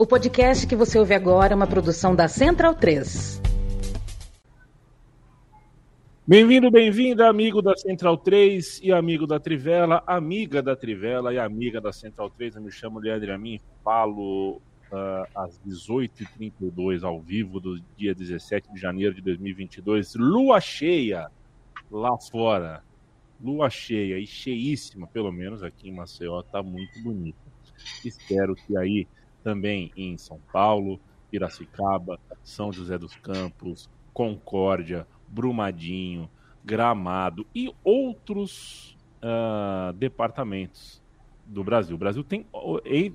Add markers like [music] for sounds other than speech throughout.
O podcast que você ouve agora é uma produção da Central 3. Bem-vindo, bem-vinda, amigo da Central 3 e amigo da Trivela, amiga da Trivela e amiga da Central 3. Eu me chamo Leandro Amin, falo uh, às 18h32 ao vivo do dia 17 de janeiro de 2022. Lua cheia lá fora. Lua cheia e cheíssima, pelo menos aqui em Maceió, tá muito bonita. Espero que aí também em São Paulo, Piracicaba, São José dos Campos, Concórdia, Brumadinho, Gramado e outros uh, departamentos do Brasil. O Brasil tem,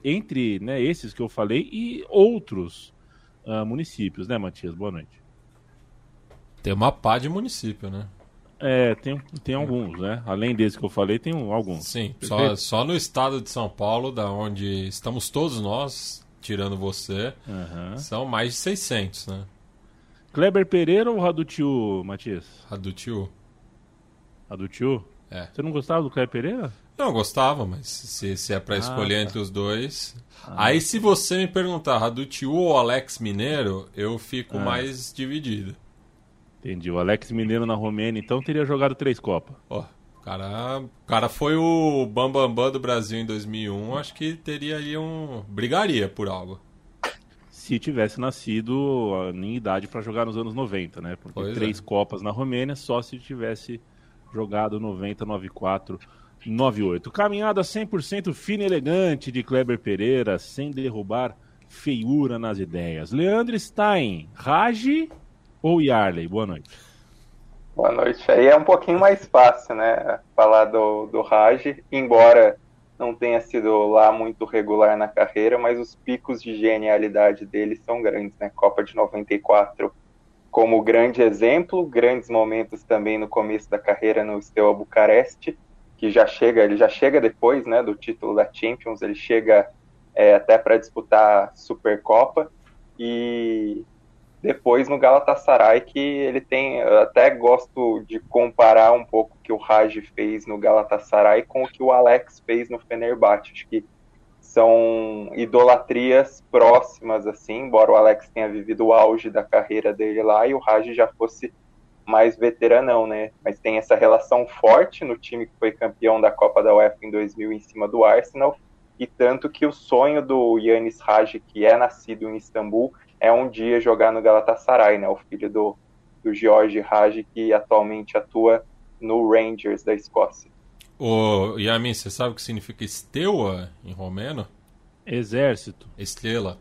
entre né, esses que eu falei, e outros uh, municípios, né, Matias? Boa noite. Tem uma pá de município, né? É, tem, tem alguns, né? Além desse que eu falei, tem alguns. Sim, só, só no estado de São Paulo, da onde estamos todos nós, tirando você, uhum. são mais de 600, né? Kleber Pereira ou Radutiu, Matias? Radutiu. Radutiu? É. Você não gostava do Kleber Pereira? Não, gostava, mas se, se é para ah, escolher tá. entre os dois. Ah. Aí, se você me perguntar Radutiu ou Alex Mineiro, eu fico ah. mais dividido. Entendi. O Alex Mineiro na Romênia, então, teria jogado três Copas. Ó, o cara, cara foi o Bambambam Bam Bam do Brasil em 2001. Acho que teria aí um. brigaria por algo. Se tivesse nascido em idade para jogar nos anos 90, né? Porque pois três é. Copas na Romênia só se tivesse jogado 90, 94, 98. Caminhada 100% fina e elegante de Kleber Pereira, sem derrubar feiura nas ideias. Leandro Stein, Rage ou Yarley? Boa noite. Boa noite. Aí é um pouquinho mais fácil, né? Falar do, do Raj, embora não tenha sido lá muito regular na carreira, mas os picos de genialidade dele são grandes, né? Copa de 94 como grande exemplo, grandes momentos também no começo da carreira no Steaua Bucareste, que já chega, ele já chega depois, né, do título da Champions, ele chega é, até para disputar Supercopa e depois no Galatasaray, que ele tem, até gosto de comparar um pouco o que o Raj fez no Galatasaray com o que o Alex fez no Fenerbahçe. Acho que são idolatrias próximas, assim, embora o Alex tenha vivido o auge da carreira dele lá e o Raj já fosse mais veteranão, né? Mas tem essa relação forte no time que foi campeão da Copa da UEFA em 2000 em cima do Arsenal, e tanto que o sonho do Yanis Raj, que é nascido em Istambul, é um dia jogar no Galatasaray, né? O filho do, do George Raj, que atualmente atua no Rangers da Escócia. Ô, Yamin, você sabe o que significa Esteua em romeno? Exército. Estrela.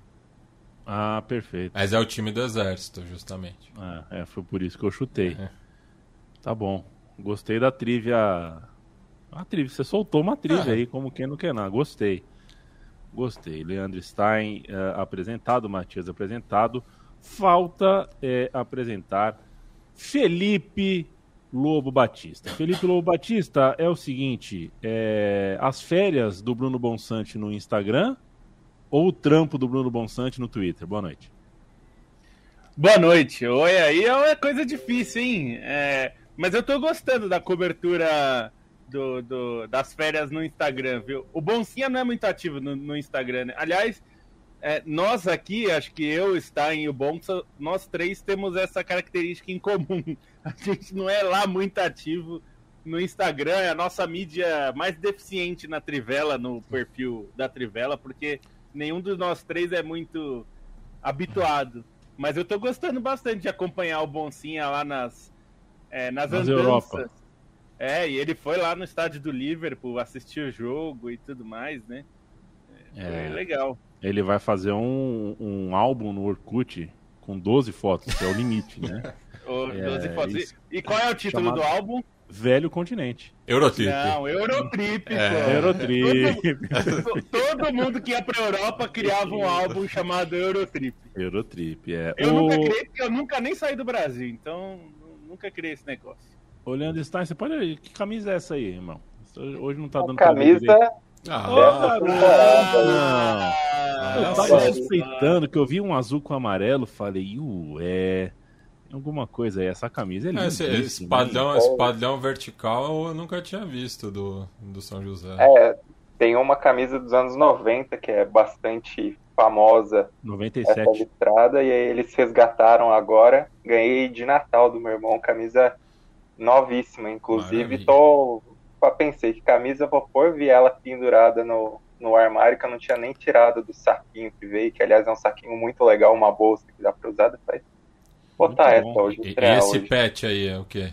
Ah, perfeito. Mas é o time do exército, justamente. Ah, é, foi por isso que eu chutei. É. Tá bom. Gostei da trivia. A trivia, você soltou uma trivia é. aí, como quem não quer nada. Gostei. Gostei. Leandro Stein uh, apresentado, Matias apresentado. Falta é, apresentar Felipe Lobo Batista. Felipe Lobo Batista é o seguinte: é, as férias do Bruno Bonsante no Instagram ou o trampo do Bruno Bonsante no Twitter? Boa noite. Boa noite. Oi, aí é uma coisa difícil, hein? É, mas eu tô gostando da cobertura do, do, das férias no Instagram, viu? O Boncinha não é muito ativo no, no Instagram, né? Aliás, é, nós aqui, acho que eu, Stein e o Bonsa, nós três temos essa característica em comum. [laughs] A gente não é lá muito ativo no Instagram, é a nossa mídia mais deficiente na Trivela, no perfil da Trivela, porque nenhum dos nós três é muito habituado. Mas eu tô gostando bastante de acompanhar o Boncinha lá nas, é, nas, nas andanças. Europa. É, e ele foi lá no estádio do Liverpool assistir o jogo e tudo mais, né? É, é legal. Ele vai fazer um, um álbum no Orkut com 12 fotos, que é o limite, né? [laughs] o, 12 é, fotos. E, e qual é o título do álbum? Velho Continente. Eurotrip. Não, Eurotrip, é. Eurotrip. [laughs] Todo, todo, mundo que ia pra Europa criava um álbum chamado Eurotrip. Eurotrip, é. Eu o... nunca criei, porque eu nunca nem saí do Brasil, então nunca criei esse negócio. Olhando Stein, você pode. Que camisa é essa aí, irmão? Hoje não tá dando camisa. Ah, oh, não. Eu tava suspeitando que eu vi um azul com amarelo, falei, ué. Alguma coisa aí, essa camisa é linda. Esse, esse, padrão, esse padrão vertical eu nunca tinha visto do, do São José. É, tem uma camisa dos anos 90 que é bastante famosa 97. essa listrada e aí eles resgataram agora. Ganhei de Natal do meu irmão, camisa novíssima, inclusive Maravilha. tô pensei que camisa vou pôr, vi ela pendurada no, no armário que eu não tinha nem tirado do saquinho que veio, que aliás é um saquinho muito legal, uma bolsa que dá pra usar depois. Botar Muito essa bom. hoje, E, esse hoje. pet aí é o quê?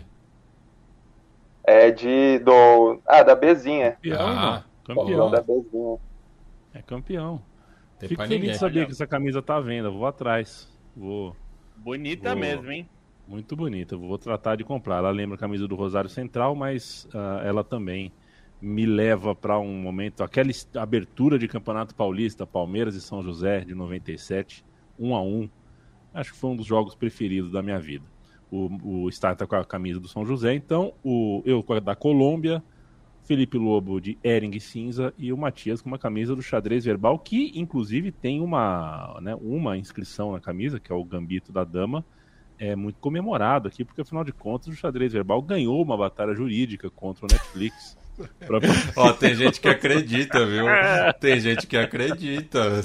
É de do ah da Bezinha, Campeão, Ah. Campeão da Bezinha. É campeão. Tem Fico feliz de saber que essa camisa tá à venda. Vou atrás. Vou. Bonita Boa. mesmo, hein? Muito bonita. Vou tratar de comprar. Ela lembra a camisa do Rosário Central, mas ah, ela também me leva para um momento. Aquela abertura de Campeonato Paulista, Palmeiras e São José, de 97, 1 a 1 Acho que foi um dos jogos preferidos da minha vida. O, o Star tá com a camisa do São José, então o, eu com a da Colômbia, Felipe Lobo de Ering Cinza e o Matias com uma camisa do xadrez verbal, que inclusive tem uma, né, uma inscrição na camisa, que é o Gambito da Dama, é muito comemorado aqui, porque afinal de contas o xadrez verbal ganhou uma batalha jurídica contra o Netflix. [laughs] Pra- Ó, tem gente que acredita, viu? [laughs] Tem gente que acredita. [laughs]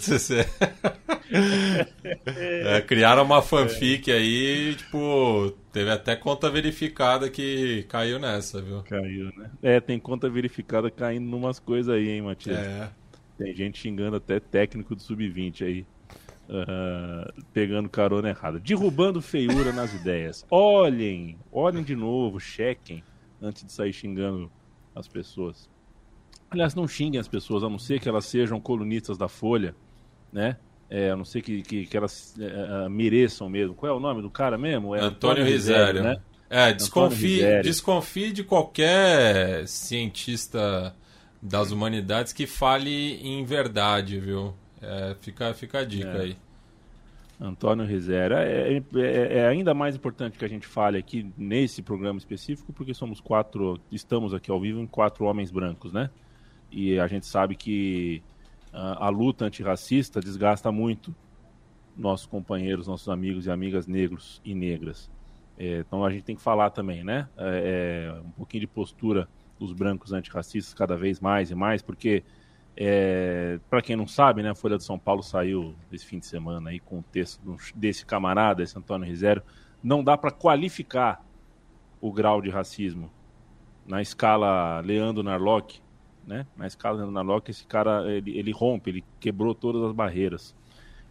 É, criaram uma fanfic aí, tipo, teve até conta verificada que caiu nessa, viu? Caiu, né? É, tem conta verificada caindo numas coisas aí, hein, Matias? É. Tem gente xingando até técnico do sub-20 aí. Ah, pegando carona errada. Derrubando feiura nas ideias. Olhem, olhem de novo, chequem antes de sair xingando as pessoas. Aliás, não xinguem as pessoas, a não ser que elas sejam colunistas da Folha, né? É, a não ser que, que, que elas é, é, mereçam mesmo. Qual é o nome do cara mesmo? É Antônio Risério. né? É, desconfie, desconfie de qualquer cientista das humanidades que fale em verdade, viu? É, fica, fica a dica É. aí. Antônio Rizera. É, é- é ainda mais importante que a gente fale aqui nesse programa específico, porque somos quatro, estamos aqui ao vivo em quatro homens brancos, né? E a gente sabe que ah, a luta antirracista desgasta muito nossos companheiros, nossos amigos e amigas negros e negras. É, então a gente tem que falar também, né? É, é, um pouquinho de postura dos brancos antirracistas cada vez mais e mais, porque é, para quem não sabe, né, a Folha de São Paulo saiu esse fim de semana aí com o texto desse camarada, esse Antônio Rizério. Não dá para qualificar o grau de racismo na escala Leandro Narlock, né? Na escala Leandro Narlock, esse cara ele, ele rompe, ele quebrou todas as barreiras.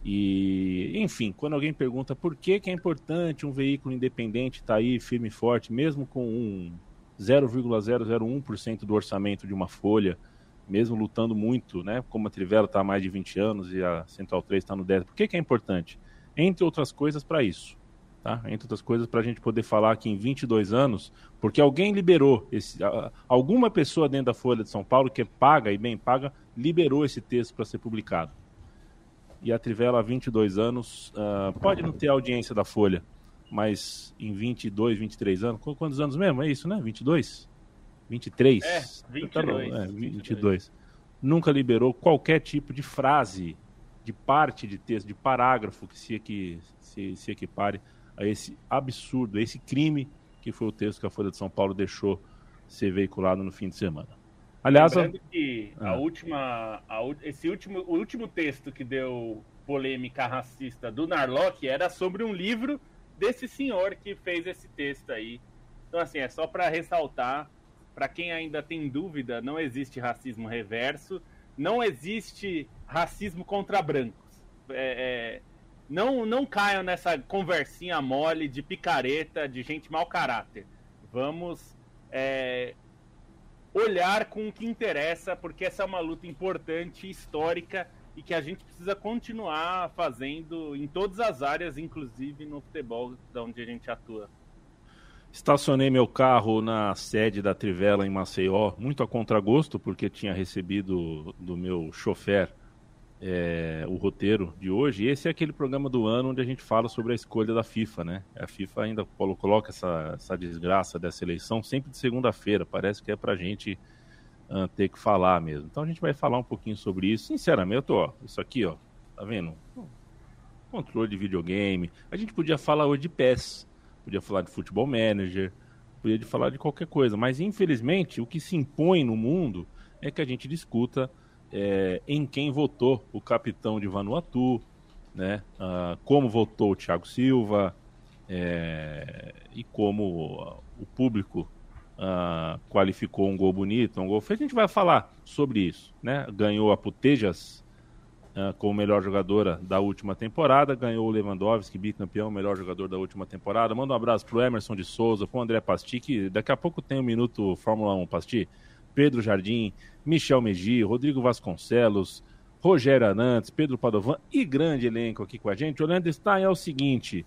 E, enfim, quando alguém pergunta por que, que é importante um veículo independente estar aí firme e forte, mesmo com um 0,001% do orçamento de uma folha, mesmo lutando muito, né? Como a Trivela está há mais de 20 anos e a Central 3 está no 10. Por que, que é importante? Entre outras coisas, para isso. Tá? Entre outras coisas, para a gente poder falar que em 22 anos, porque alguém liberou, esse, alguma pessoa dentro da Folha de São Paulo, que é paga e bem paga, liberou esse texto para ser publicado. E a Trivela, há 22 anos, ah, pode não ter audiência da Folha, mas em 22, 23 anos, qu- quantos anos mesmo? É isso, né? 22? 23? É, Tá bom, 22. é, 22. Nunca liberou qualquer tipo de frase, de parte de texto, de parágrafo que se, equi, se, se equipare a esse absurdo, a esse crime que foi o texto que a Folha de São Paulo deixou ser veiculado no fim de semana. Aliás, a- Lembrando que a Ah. última, a esse último, o último texto que deu polêmica racista do Narlock era sobre um livro desse senhor que fez esse texto aí. Então, assim, é só para ressaltar, para quem ainda tem dúvida, não existe racismo reverso, não existe racismo contra brancos. É, é, não, não caiam nessa conversinha mole de picareta, de gente mau caráter. Vamos é, olhar com o que interessa, porque essa é uma luta importante, histórica e que a gente precisa continuar fazendo em todas as áreas, inclusive no futebol, da onde a gente atua. Estacionei meu carro na sede da Trivela em Maceió, muito a contragosto, porque tinha recebido do meu chofer é, o roteiro de hoje. E esse é aquele programa do ano onde a gente fala sobre a escolha da FIFA, né? A FIFA ainda colo- coloca essa, essa desgraça dessa eleição sempre de segunda-feira. Parece que é pra gente ah, ter que falar mesmo. Então a gente vai falar um pouquinho sobre isso. Sinceramente, ó, isso aqui, ó, tá vendo? Controle de videogame. A gente podia falar hoje de PES, podia falar de futebol manager, podia falar de qualquer coisa, mas infelizmente o que se impõe no mundo é que a gente discuta é, em quem votou o capitão de Vanuatu, né? Uh, como votou o Thiago Silva é, e como o público uh, qualificou um gol bonito, um gol feio. A gente vai falar sobre isso, né? Ganhou a Putejas uh, como melhor jogadora da última temporada, ganhou o Lewandowski, bicampeão, melhor jogador da última temporada. Manda um abraço pro Emerson de Souza, pro André Pasti, que daqui a pouco tem um minuto Fórmula 1 Pasti. Pedro Jardim, Michel Meji, Rodrigo Vasconcelos, Rogério Anantes, Pedro Padovan e grande elenco aqui com a gente. O Leandro Stein é o seguinte: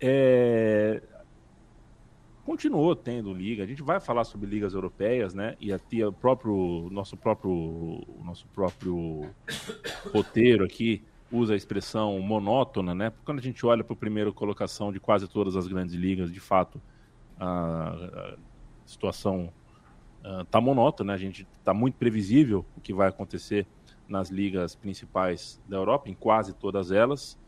é... continuou tendo liga. A gente vai falar sobre ligas europeias, né? E até o próprio nosso próprio nosso próprio roteiro aqui usa a expressão monótona, né? Porque quando a gente olha para a primeira colocação de quase todas as grandes ligas, de fato a, a situação está uh, monótona, né? a gente está muito previsível o que vai acontecer nas ligas principais da Europa, em quase todas elas.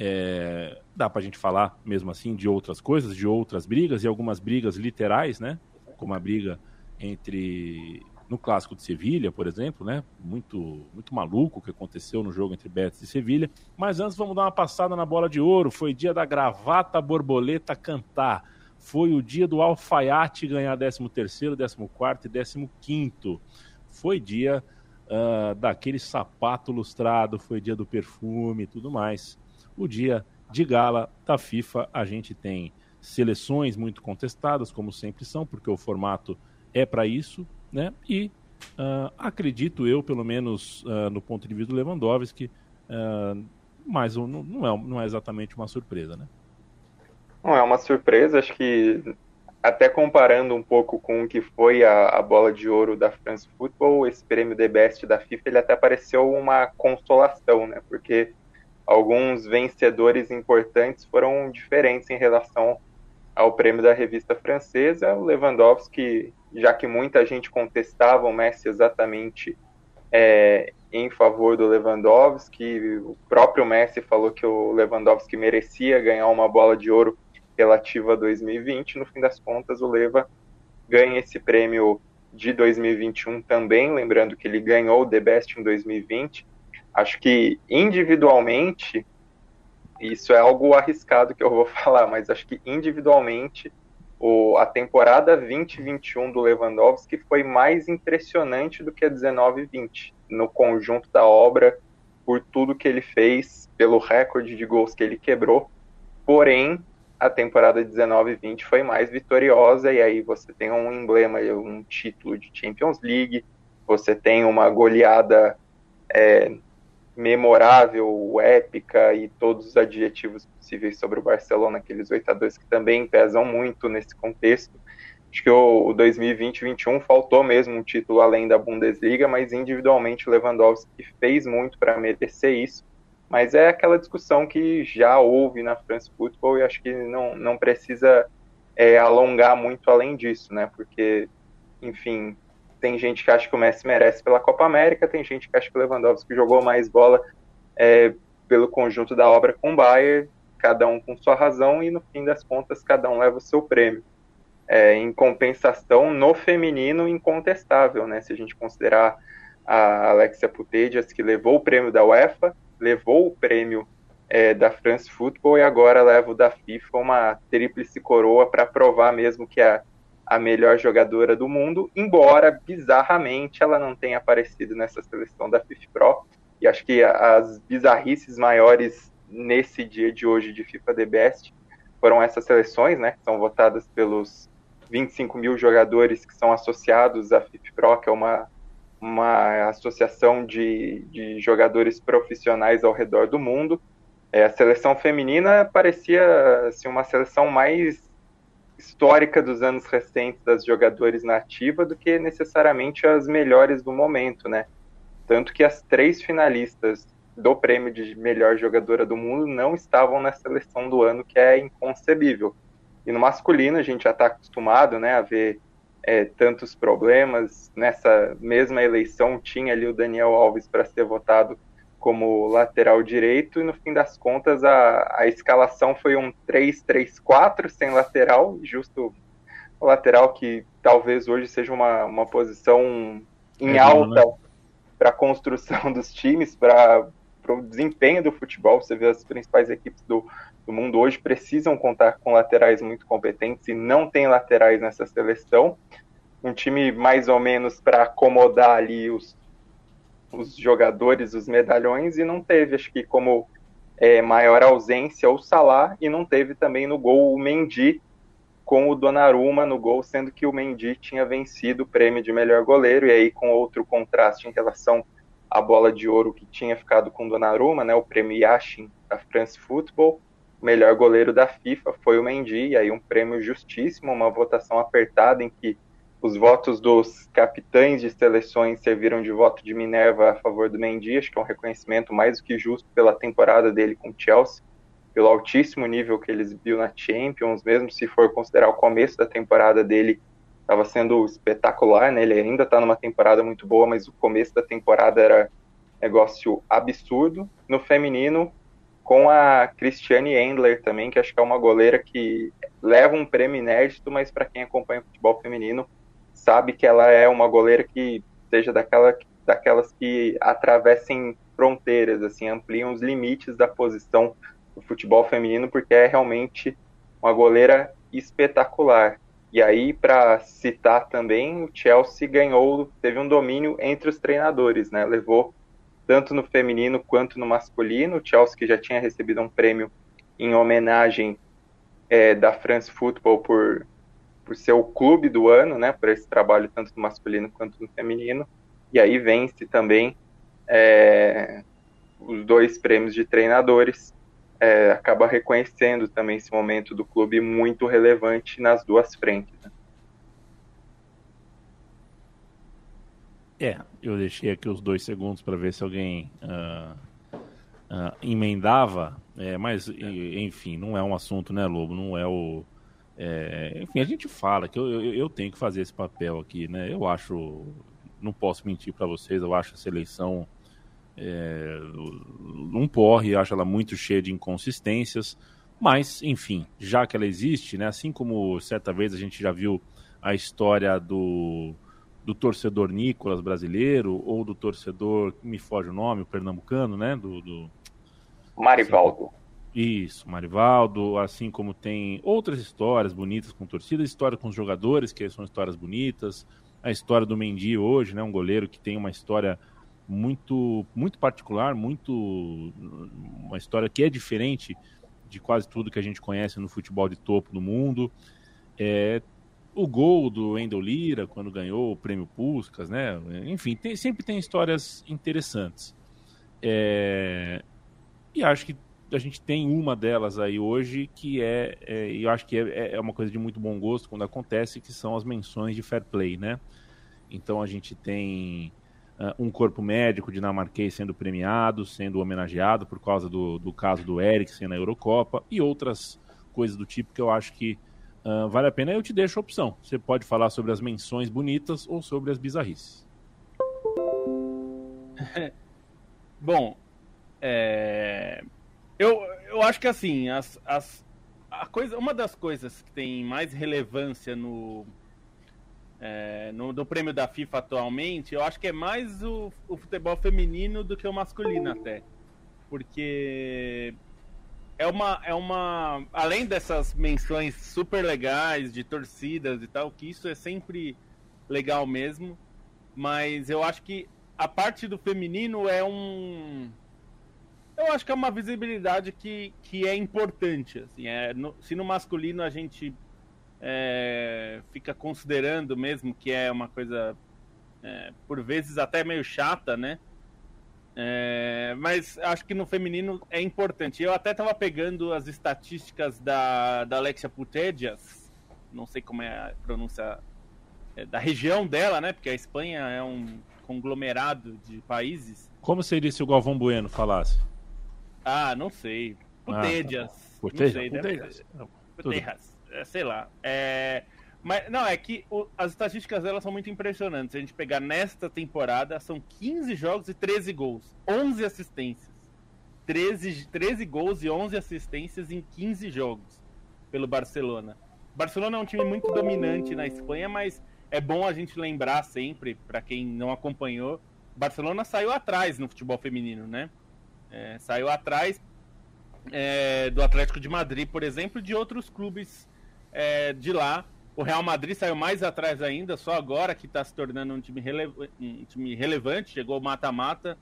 É, dá para a gente falar, mesmo assim, de outras coisas, de outras brigas, e algumas brigas literais, né? Como a briga entre. No clássico de Sevilha, por exemplo, né? Muito, muito maluco o que aconteceu no jogo entre Betis e Sevilha. Mas antes vamos dar uma passada na bola de ouro. Foi dia da gravata borboleta cantar. Foi o dia do alfaiate ganhar 13 terceiro, 14 quarto e 15 quinto. Foi dia uh, daquele sapato lustrado, foi dia do perfume e tudo mais. O dia de gala da FIFA, a gente tem seleções muito contestadas, como sempre são, porque o formato é para isso, né? E uh, acredito eu, pelo menos uh, no ponto de vista do Lewandowski, uh, mas não, não, é, não é exatamente uma surpresa, né? Não é uma surpresa, acho que até comparando um pouco com o que foi a, a, bola de ouro da France Football, esse prêmio The Best da FIFA, ele até pareceu uma consolação, né? Porque alguns vencedores importantes foram diferentes em relação ao prêmio da revista francesa. O Lewandowski, já que muita gente contestava o Messi exatamente é, em favor do Lewandowski, o próprio Messi falou que o Lewandowski merecia ganhar uma bola de ouro relativa a 2020. No fim das contas, o Leva ganha esse prêmio de 2021 também, lembrando que ele ganhou o The Best em 2020. Acho que individualmente, isso é algo arriscado que eu vou [laughs] falar, mas acho que individualmente o, a temporada 2021 do Lewandowski foi mais impressionante do que a 19-20 no conjunto da obra, por tudo que ele fez, pelo recorde de gols que ele quebrou. Porém, a temporada 19 e 20 foi mais vitoriosa, e aí você tem um emblema, um título de Champions League, você tem uma goleada é, memorável, épica e todos os adjetivos possíveis sobre o Barcelona, aqueles 8 a 2 que também pesam muito nesse contexto. Acho que o, 2020-21 faltou mesmo um título além da Bundesliga, mas individualmente o Lewandowski fez muito para merecer isso. Mas é aquela discussão que já houve na France Football e acho que não, não precisa é, alongar muito além disso, né? Porque, enfim, tem gente que acha que o Messi merece pela Copa América, tem gente que acha que o Lewandowski jogou mais bola é, pelo conjunto da obra com o Bayern, cada um com sua razão e no fim das contas cada um leva o seu prêmio. É, em compensação, no feminino, incontestável, né? Se a gente considerar a Alexia Putellas, que levou o prêmio da UEFA, levou o prêmio é, da France Football e agora leva o da FIFA, uma tríplice coroa para provar mesmo que é a melhor jogadora do mundo, embora bizarramente ela não tenha aparecido nessa seleção da FIFA Pro. E acho que as bizarrices maiores nesse dia de hoje de FIFA The Best foram essas seleções, né, que são votadas pelos 25 mil jogadores que são associados à FIFA Pro, que é uma uma associação de, de jogadores profissionais ao redor do mundo. É, a seleção feminina parecia assim, uma seleção mais histórica dos anos recentes das jogadores na ativa do que necessariamente as melhores do momento, né? Tanto que as três finalistas do prêmio de melhor jogadora do mundo não estavam na seleção do ano, que é inconcebível. E no masculino a gente já está acostumado, né, a ver é, tantos problemas. Nessa mesma eleição tinha ali o Daniel Alves para ser votado como lateral direito e no fim das contas a, a escalação foi um 3-3-4 sem lateral, justo o lateral que talvez hoje seja uma, uma posição em é alta né? para a construção [laughs] dos times, para o desempenho do futebol. Você vê as principais equipes do, do mundo hoje precisam contar com laterais muito competentes e não tem laterais nessa seleção. Um time mais ou menos para acomodar ali os, os jogadores, os medalhões, e não teve, acho que como é, maior ausência o Salah, e não teve também no gol o Mendy, com o Donnarumma no gol, sendo que o Mendy tinha vencido o prêmio de melhor goleiro, e aí com outro contraste em relação à bola de ouro que tinha ficado com o Donnarumma, né, o prêmio Yashin da France Football, o melhor goleiro da FIFA foi o Mendy, e aí um prêmio justíssimo, uma votação apertada em que os votos dos capitães de seleções serviram de voto de Minerva a favor do Mendy, acho que é um reconhecimento mais do que justo pela temporada dele com o Chelsea pelo altíssimo nível que ele exibiu na Champions, mesmo se for considerar o começo da temporada dele, estava sendo espetacular, né? Ele ainda está numa temporada muito boa, mas o começo da temporada era negócio absurdo. No feminino, com a Christiane Endler também, que acho que é uma goleira que leva um prêmio inédito, mas para quem acompanha o futebol feminino, sabe que ela é uma goleira que seja daquela, daquelas que atravessem fronteiras, assim, ampliam os limites da posição do futebol feminino, porque é realmente uma goleira espetacular. E aí, para citar também, o Chelsea ganhou, teve um domínio entre os treinadores, né? Levou tanto no feminino quanto no masculino. O Chelsea que já tinha recebido um prêmio em homenagem é, da France Football por, por ser o clube do ano, né? Por esse trabalho tanto no masculino quanto no feminino. E aí vence também é, os dois prêmios de treinadores é, acaba reconhecendo também esse momento do clube muito relevante nas duas frentes. Né? É, eu deixei aqui os dois segundos para ver se alguém uh, uh, emendava, é, mas enfim, não é um assunto, né, Lobo? Não é o. É, enfim, a gente fala que eu, eu, eu, tenho que fazer esse papel aqui, né? Eu acho, não posso mentir para vocês, eu acho essa eleição é, um porre, acho ela muito cheia de inconsistências, mas, enfim, já que ela existe, né, assim como certa vez a gente já viu a história do, do torcedor Nicolas brasileiro, ou do torcedor, me foge o nome, o pernambucano, né, do... do Marivaldo. Assim, isso, Marivaldo, assim como tem outras histórias bonitas com torcida, história com os jogadores, que são histórias bonitas, a história do Mendy hoje, né, um goleiro que tem uma história muito muito particular, muito uma história que é diferente de quase tudo que a gente conhece no futebol de topo no mundo. É, o gol do Wendel Lira quando ganhou o prêmio Puskas, né? Enfim, tem, sempre tem histórias interessantes. É, e acho que a gente tem uma delas aí hoje que é, é eu acho que é, é uma coisa de muito bom gosto quando acontece, que são as menções de fair play, né? Então a gente tem uh, um corpo médico dinamarquês sendo premiado, sendo homenageado por causa do, do caso do Eriksen na Eurocopa e outras coisas do tipo que eu acho que uh, vale a pena. Eu te deixo a opção. Você pode falar sobre as menções bonitas ou sobre as bizarrices. [laughs] Bom, é... eu, eu acho que assim, as, as, a coisa, uma das coisas que tem mais relevância no, é, no, do prêmio da FIFA atualmente, eu acho que é mais o, o futebol feminino do que o masculino até. Porque é uma, é uma. Além dessas menções super legais de torcidas e tal, que isso é sempre legal mesmo. Mas eu acho que a parte do feminino é um. Eu acho que é uma visibilidade que, que é importante. Assim, é, no, se no masculino a gente é, fica considerando mesmo que é uma coisa, é, por vezes, até meio chata, né? É, mas acho que no feminino é importante. Eu até estava pegando as estatísticas da, da Alexia Putellas, não sei como é a pronúncia é, da região dela, né? Porque a Espanha é um conglomerado de países. Como seria se o Galvão Bueno falasse? Ah, não sei. Putellas. Ah, tá não sei, Putellas. Putellas. É, sei lá. É, mas, não, é que o, as estatísticas delas são muito impressionantes. Se a gente pegar nesta temporada, são 15 jogos e 13 gols. 11 assistências. 13, 13 gols e 11 assistências em 15 jogos pelo Barcelona. Barcelona é um time muito dominante na Espanha, mas é bom a gente lembrar sempre, para quem não acompanhou, Barcelona saiu atrás no futebol feminino, né? É, saiu atrás é, do Atlético de Madrid, por exemplo, de outros clubes é, de lá. O Real Madrid saiu mais atrás ainda, só agora que está se tornando um time, um time relevante. Chegou mata-mata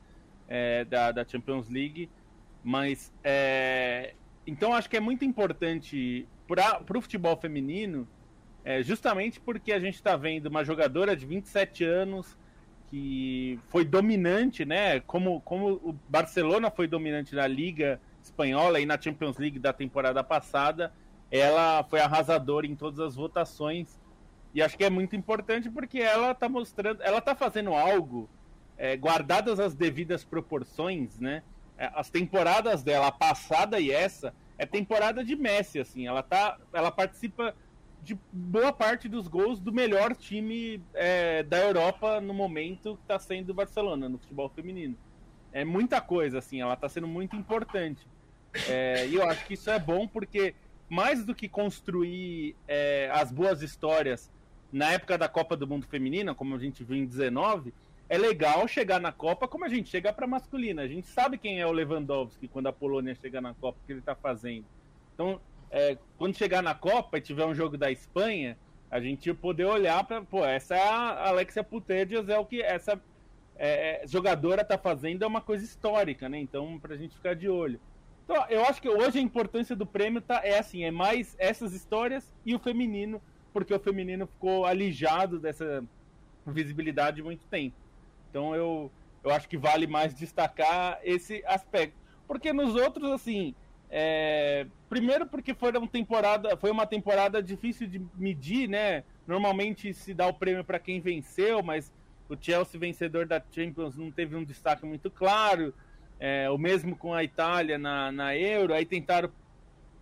é, da, da, Champions League. Mas, é, então, acho que é muito importante para o futebol feminino, é, justamente porque a gente está vendo uma jogadora de 27 anos que foi dominante, né? Como, como o Barcelona foi dominante na Liga Espanhola e na Champions League da temporada passada, ela foi arrasadora em todas as votações. E acho que é muito importante porque ela está mostrando, ela está fazendo algo, é, guardadas as devidas proporções, né? É, as temporadas dela, a passada e essa, é temporada de Messi, assim. Ela tá, ela participa de boa parte dos gols do melhor time é, da Europa no momento que está sendo o Barcelona no futebol feminino. É muita coisa, assim, ela está sendo muito importante. É, e eu acho que isso é bom porque, mais do que construir é, as boas histórias na época da Copa do Mundo Feminina, como a gente viu em 19, é legal chegar na Copa como a gente chega para masculina. A gente sabe quem é o Lewandowski quando a Polônia chega na Copa, o que ele está fazendo. Então, é, quando chegar na Copa e tiver um jogo da Espanha, a gente poder olhar para, pô, essa é a Alexia Putellas, é o que essa é, é, jogadora tá fazendo, é uma coisa histórica, né? Então, pra gente ficar de olho. Então, eu acho que hoje a importância do prêmio tá, é assim, é mais essas histórias e o feminino, porque o feminino ficou alijado dessa visibilidade muito tempo. Então eu, eu acho que vale mais destacar esse aspecto. Porque nos outros, assim, é, primeiro porque temporada, foi uma temporada difícil de medir, né? Normalmente se dá o prêmio para quem venceu, mas o Chelsea vencedor da Champions não teve um destaque muito claro. É, o mesmo com a Itália na, na Euro. Aí tentaram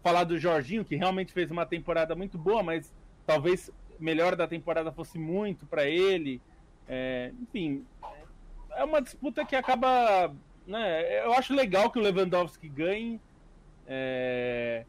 falar do Jorginho, que realmente fez uma temporada muito boa, mas talvez melhor da temporada fosse muito para ele. É, enfim, é uma disputa que acaba. Né, eu acho legal que o Lewandowski ganhe é...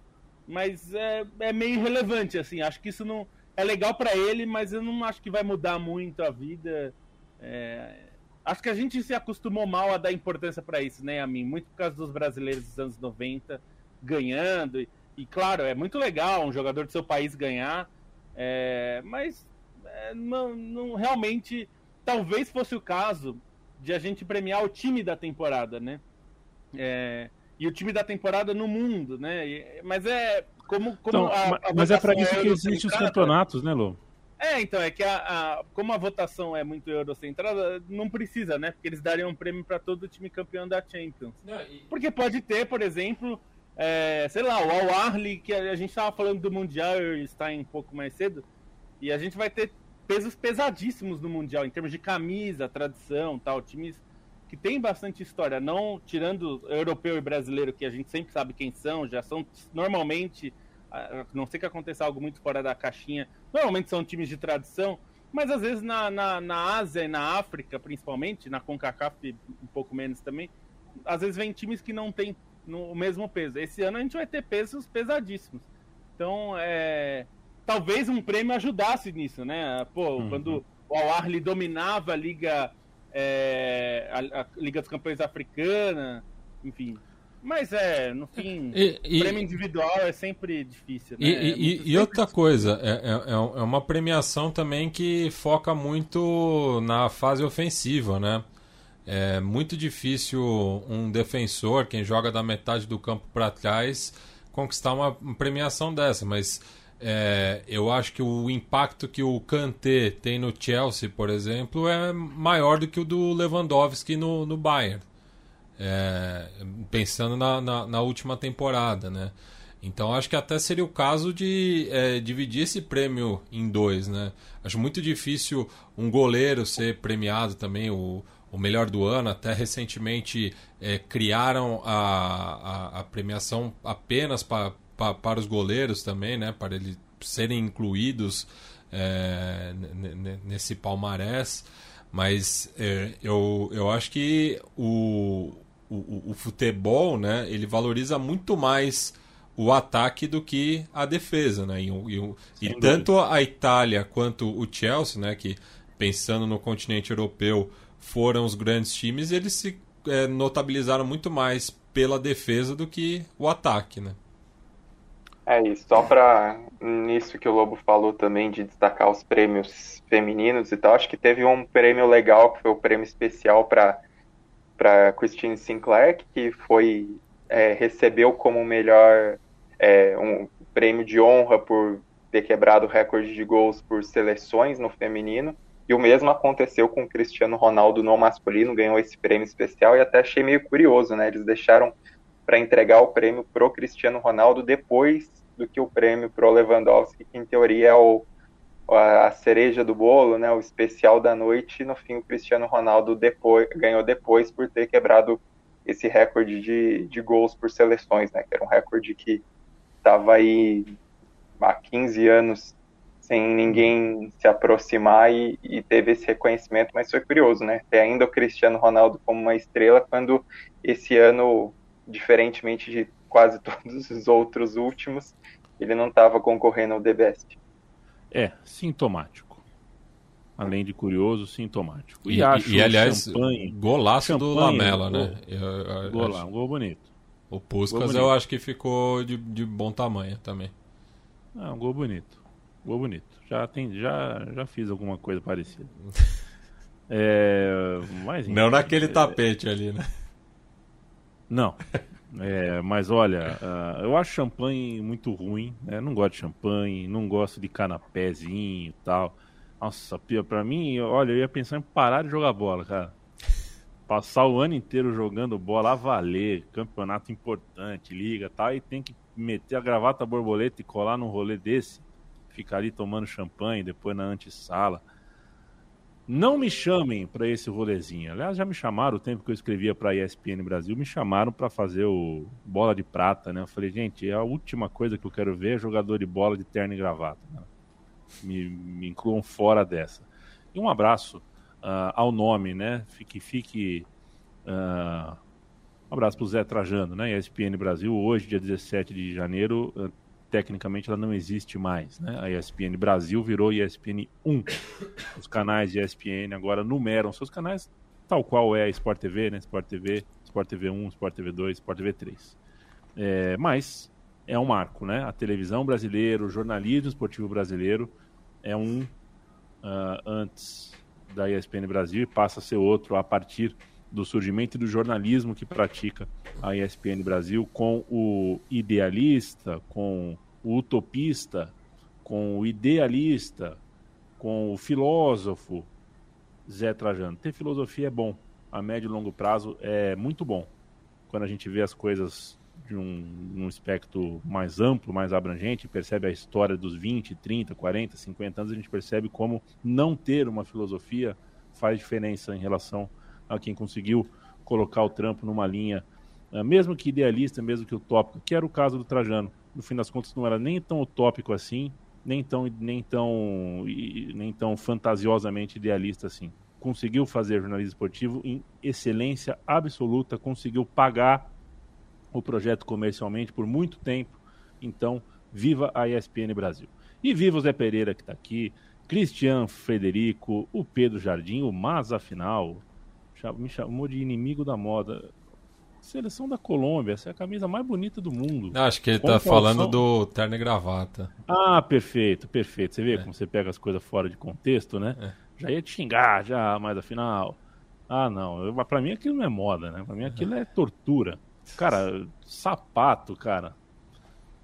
Mas é, é meio irrelevante, assim. Acho que isso não. É legal para ele, mas eu não acho que vai mudar muito a vida. É... Acho que a gente se acostumou mal a dar importância para isso, né, a mim? Muito por causa dos brasileiros dos anos 90 ganhando. E, e claro, é muito legal um jogador do seu país ganhar, é... mas é, não, não realmente. Talvez fosse o caso de a gente premiar o time da temporada, né? É, e o time da temporada no mundo, né? E, mas é como, como então, a, a mas é para isso que existem os campeonatos, né, Lu? É, então, é que a, a, como a votação é muito eurocentrada, não precisa, né? Porque eles dariam um prêmio para todo o time campeão da Champions. Não, e... Porque pode ter, por exemplo, é, sei lá, o Al Arli, que a, a gente estava falando do Mundial e está um pouco mais cedo, e a gente vai ter pesos pesadíssimos no Mundial, em termos de camisa, tradição tal, times que tem bastante história, não tirando europeu e brasileiro, que a gente sempre sabe quem são, já são normalmente, a não sei que aconteça algo muito fora da caixinha, normalmente são times de tradição, mas às vezes na, na, na Ásia e na África, principalmente, na CONCACAF um pouco menos também, às vezes vem times que não tem no, o mesmo peso. Esse ano a gente vai ter pesos pesadíssimos. Então, é, talvez um prêmio ajudasse nisso, né? Pô, uhum. quando o Al-Ahly dominava a Liga é, a, a, Liga dos Campeões Africana, enfim. Mas é, no fim, e, e, prêmio individual é sempre difícil. Né? E, é e outra coisa, é, é, é, uma premiação também que foca muito na fase ofensiva, né? É muito difícil um defensor, quem joga da metade do campo para trás, conquistar uma premiação dessa, mas é, eu acho que o impacto que o Kanté tem no Chelsea, por exemplo, é maior do que o do Lewandowski no, no Bayern. É, pensando na, na, na, última temporada, né? Então acho que até seria o caso de é, dividir esse prêmio em dois, né? Acho muito difícil um goleiro ser premiado também, o, o melhor do ano. Até recentemente é, criaram a, a, a premiação apenas para pa, para os goleiros também, né? Para eles serem incluídos é, nesse palmarés. Mas é, eu, eu acho que o, o, o, futebol, né? Ele valoriza muito mais o ataque do que a defesa, né? E, e, e tanto a Itália quanto o Chelsea, né? Que pensando no continente europeu foram os grandes times, eles se é, notabilizaram muito mais pela defesa do que o ataque, né? É isso, só para nisso que o Lobo falou também de destacar os prêmios femininos e tal, acho que teve um prêmio legal que foi o prêmio especial para para Christine Sinclair, que foi é, recebeu como melhor é, um prêmio de honra por ter quebrado o recorde de gols por seleções no feminino. E o mesmo aconteceu com o Cristiano Ronaldo no masculino, ganhou esse prêmio especial e até achei meio curioso, né? Eles deixaram para entregar o prêmio pro Cristiano Ronaldo depois do que o prêmio pro Lewandowski, que em teoria é o, a cereja do bolo, né? O especial da noite. E no fim, o Cristiano Ronaldo depois, ganhou depois por ter quebrado esse recorde de, de gols por seleções, né? Que era um recorde que estava aí há 15 anos sem ninguém se aproximar e, e, teve esse reconhecimento, mas foi curioso, né? Ter ainda o Cristiano Ronaldo como uma estrela, quando esse ano, diferentemente de quase [laughs] todos os outros últimos, ele não estava concorrendo ao The Best. É, sintomático. Além de curioso, sintomático. E, e, acho e aliás, champanhe, golaço champanhe, do Lamela, né? Eu, eu, gol um gol bonito. O Puskas eu acho que ficou de, de bom tamanho também. Ah, um gol bonito. Gol bonito. Já, tem, já, já fiz alguma coisa parecida. [laughs] é, mas, Não naquele é, tapete ali, né? Não. É, mas olha, uh, eu acho champanhe muito ruim. Né? Não gosto de champanhe, não gosto de canapézinho e tal. Nossa, pra mim, olha, eu ia pensar em parar de jogar bola, cara. Passar o ano inteiro jogando bola a valer, campeonato importante, liga tal, e tem que meter a gravata borboleta e colar num rolê desse ficar ali tomando champanhe, depois na antessala. Não me chamem para esse rolezinho. Aliás, já me chamaram o tempo que eu escrevia para a ESPN Brasil, me chamaram para fazer o bola de prata, né? Eu falei, gente, é a última coisa que eu quero ver é jogador de bola de terno e gravata. Né? Me, me incluam fora dessa. E um abraço uh, ao nome, né? Fique, fique. Uh, um abraço para o Zé Trajano, né? ESPN Brasil, hoje, dia 17 de janeiro, uh, tecnicamente ela não existe mais. Né? A ESPN Brasil virou ESPN 1. Os canais de ESPN agora numeram seus canais, tal qual é a Sport TV, né? Sport TV, Sport TV 1, Sport TV 2, Sport TV 3. É, mas é um marco, né? A televisão brasileira, o jornalismo esportivo brasileiro é um uh, antes da ESPN Brasil e passa a ser outro a partir do surgimento do jornalismo que pratica a ESPN Brasil com o idealista, com o utopista, com o idealista, com o filósofo Zé Trajano. Ter filosofia é bom, a médio e longo prazo é muito bom. Quando a gente vê as coisas de um, um espectro mais amplo, mais abrangente, percebe a história dos 20, 30, 40, 50 anos, a gente percebe como não ter uma filosofia faz diferença em relação a quem conseguiu colocar o trampo numa linha, eh, mesmo que idealista, mesmo que utópica, que era o caso do Trajano no fim das contas não era nem tão utópico assim, nem tão, nem tão, nem tão fantasiosamente idealista assim. Conseguiu fazer jornalismo esportivo em excelência absoluta, conseguiu pagar o projeto comercialmente por muito tempo. Então, viva a ESPN Brasil. E viva o Zé Pereira que está aqui, Cristian Frederico, o Pedro Jardim, o Mas afinal, me chamou de inimigo da moda. Seleção da Colômbia, essa é a camisa mais bonita do mundo. Acho que ele está falando do terno e gravata. Ah, perfeito, perfeito. Você vê é. como você pega as coisas fora de contexto, né? É. Já ia te xingar, já, mas afinal. Ah, não. Para mim aquilo não é moda, né? Para mim aquilo é tortura. Cara, sapato, cara.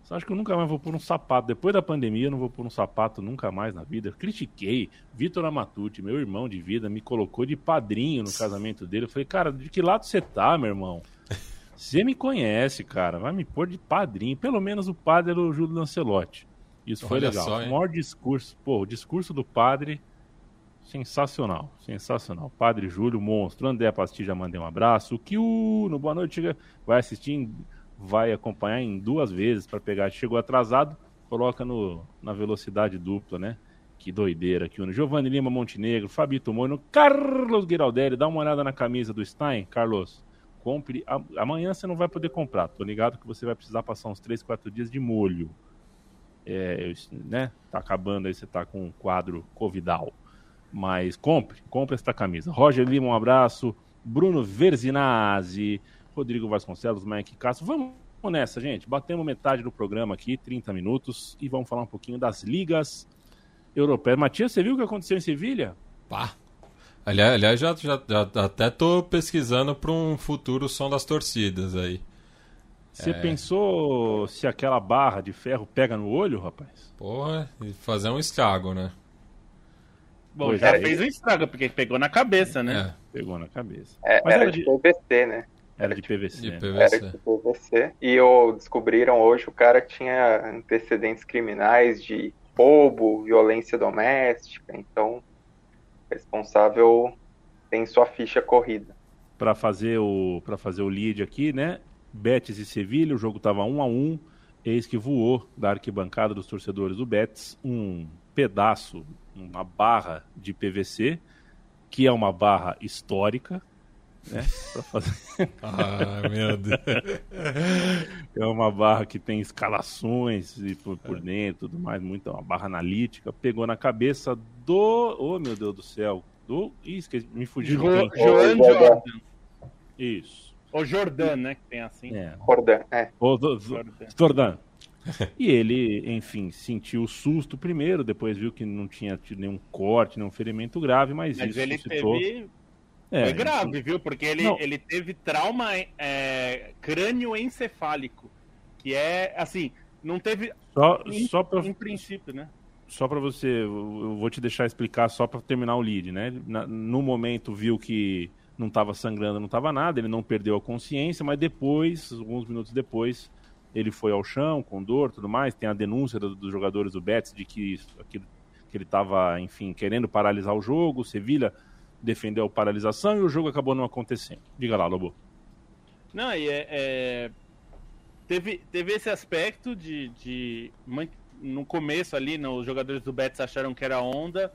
Você acha que eu nunca mais vou pôr um sapato? Depois da pandemia, eu não vou pôr um sapato nunca mais na vida. Eu critiquei. Vitor Amatucci, meu irmão de vida, me colocou de padrinho no casamento dele. Eu falei, cara, de que lado você tá, meu irmão? Você me conhece, cara. Vai me pôr de padrinho. Pelo menos o padre era o Júlio Lancelotti. Isso foi Olha legal. Só, o maior discurso. Pô, o discurso do padre. Sensacional, sensacional. Padre Júlio, monstro. André Pastilla, mandei um abraço. O Kiu, no Boa Noite, vai assistir, vai acompanhar em duas vezes para pegar. Chegou atrasado, coloca no, na velocidade dupla, né? Que doideira aqui. No Giovanni Lima Montenegro, Fabito Moino, Carlos Giraldelli. Dá uma olhada na camisa do Stein, Carlos compre. Amanhã você não vai poder comprar. Tô ligado que você vai precisar passar uns 3, 4 dias de molho. É, né? Tá acabando aí, você tá com um quadro covidal. Mas compre, compre esta camisa. Roger Lima, um abraço. Bruno Verzinazzi, Rodrigo Vasconcelos, Mike Castro. Vamos nessa, gente. Batemos metade do programa aqui, 30 minutos, e vamos falar um pouquinho das ligas europeias. Matias, você viu o que aconteceu em Sevilha? Pá. Aliás, aliás já, já, já até tô pesquisando para um futuro som das torcidas aí. Você é... pensou se aquela barra de ferro pega no olho, rapaz? Porra, e fazer um estrago, né? Bom, pois já é, fez um estrago, porque pegou na cabeça, né? É. Pegou na cabeça. É, Mas era, era de PVC, né? Era de PVC. De PVC. Era de PVC. E o, descobriram hoje o cara tinha antecedentes criminais de roubo, violência doméstica. Então, responsável tem sua ficha corrida. Para fazer o para fazer o lead aqui, né? Betis e Sevilha, o jogo estava 1 a 1. Eis que voou da arquibancada dos torcedores do Betis um pedaço, uma barra de PVC, que é uma barra histórica, né? Pra fazer... [laughs] ah, meu Deus. É uma barra que tem escalações e por, por é. dentro, tudo mais, muito, uma barra analítica. Pegou na cabeça do. Oh, meu Deus do céu. Do. Ih, esqueci, me fugiu. Jo Joan Jordan. Isso. O Jordan, né? Que tem assim. É. Jordan, é. O Jordan. [laughs] E ele, enfim, sentiu o susto primeiro, depois viu que não tinha tido nenhum corte, nenhum ferimento grave, mas, mas isso ele suscitou... teve é, Foi grave, viu? Porque ele, ele teve trauma é, crânioencefálico. Que é, assim, não teve. Só, em, só pra, em princípio, né? Só para você, eu vou te deixar explicar só para terminar o lead, né? Na, no momento viu que não estava sangrando, não estava nada, ele não perdeu a consciência, mas depois, alguns minutos depois, ele foi ao chão com dor, tudo mais. Tem a denúncia do, dos jogadores do Betis de que, que, que ele estava, enfim, querendo paralisar o jogo. Sevilha defendeu a paralisação e o jogo acabou não acontecendo. Diga lá, Lobo. Não, e é, é... Teve, teve esse aspecto de, de. No começo ali, os jogadores do Betis acharam que era onda.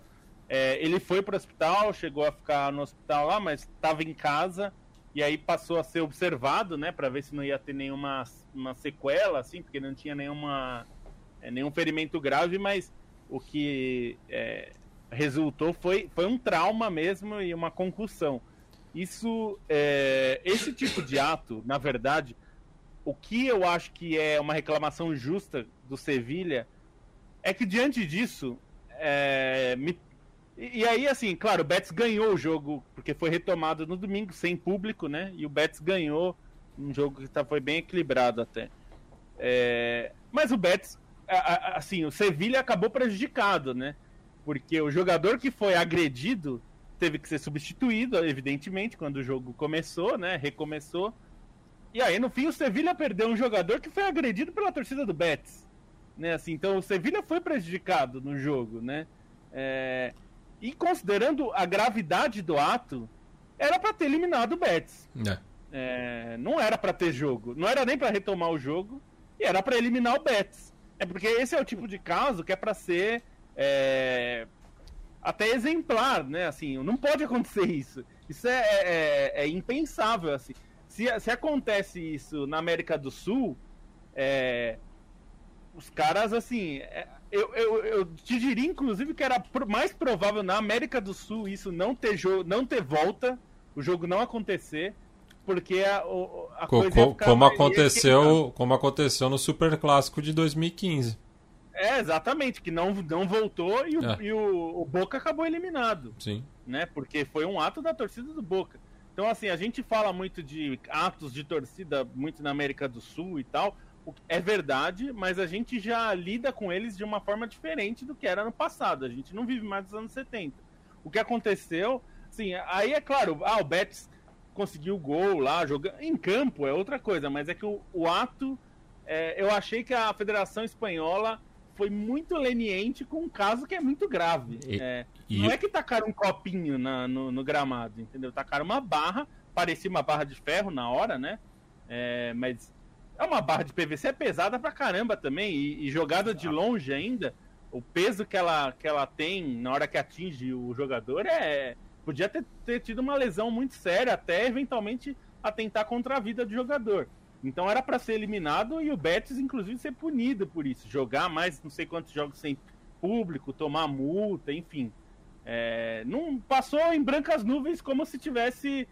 É, ele foi para o hospital, chegou a ficar no hospital lá, mas estava em casa e aí passou a ser observado, né, para ver se não ia ter nenhuma uma sequela, assim, porque não tinha nenhuma é, nenhum ferimento grave, mas o que é, resultou foi, foi um trauma mesmo e uma concussão. Isso, é, esse tipo de ato, na verdade, o que eu acho que é uma reclamação justa do Sevilha é que diante disso, é, me, e, aí assim, claro, o Betis ganhou o jogo porque foi retomado no domingo sem público, né? E o Betis ganhou um jogo que tá, foi bem equilibrado até. É, mas o Betis, assim, o Sevilha acabou prejudicado, né? Porque o jogador que foi agredido teve que ser substituído, evidentemente, quando o jogo começou, né? Recomeçou. E aí, no fim, o Sevilha perdeu um jogador que foi agredido pela torcida do Betis. Né? Assim, então, o Sevilha foi prejudicado no jogo, né? É... E considerando a gravidade do ato, era para ter eliminado o Betis. É. É... Não era para ter jogo. Não era nem para retomar o jogo. E era para eliminar o Betis. É porque esse é o tipo de caso que é para ser é, até exemplar, né? Assim, não pode acontecer isso. Isso é, é, é, é impensável, assim. Se, se acontece isso na América do Sul, é, os caras, assim, é, eu, eu, eu, te diria, inclusive, que era mais provável na América do Sul isso não ter, jogo, não ter volta, o jogo não acontecer, porque a, a co, co como aconteceu como aconteceu no Super Clássico de 2015 é, exatamente, que não, não voltou e, o, é. e o, o, Boca acabou eliminado. Sim. Né? Porque foi um ato da torcida do Boca. Então, assim, a gente fala muito de atos de torcida, muito na América do Sul e tal. É verdade, mas a gente já lida com eles de uma forma diferente do que era no passado. A gente não vive mais dos anos 70. O que aconteceu, assim, aí é claro, ah, o Betis conseguiu o gol lá, jogando em campo é outra coisa, mas é que o, o ato, é, eu achei que a Federação Espanhola foi muito leniente com um caso que é muito grave. E, é, e... Não é que tacaram um copinho na, no, no, gramado, entendeu? Tacaram uma barra, parecia uma barra de ferro na hora, né? É, mas é uma barra de PVC, é pesada pra caramba também, e, e jogada de longe ainda, o peso que ela, que ela tem na hora que atinge o jogador é. Podia ter, ter tido uma lesão muito séria, até eventualmente atentar contra a vida do jogador. Então era para ser eliminado e o Betis, inclusive, ser punido por isso. Jogar mais não sei quantos jogos sem público, tomar multa, enfim. É, não passou em brancas nuvens como se tivesse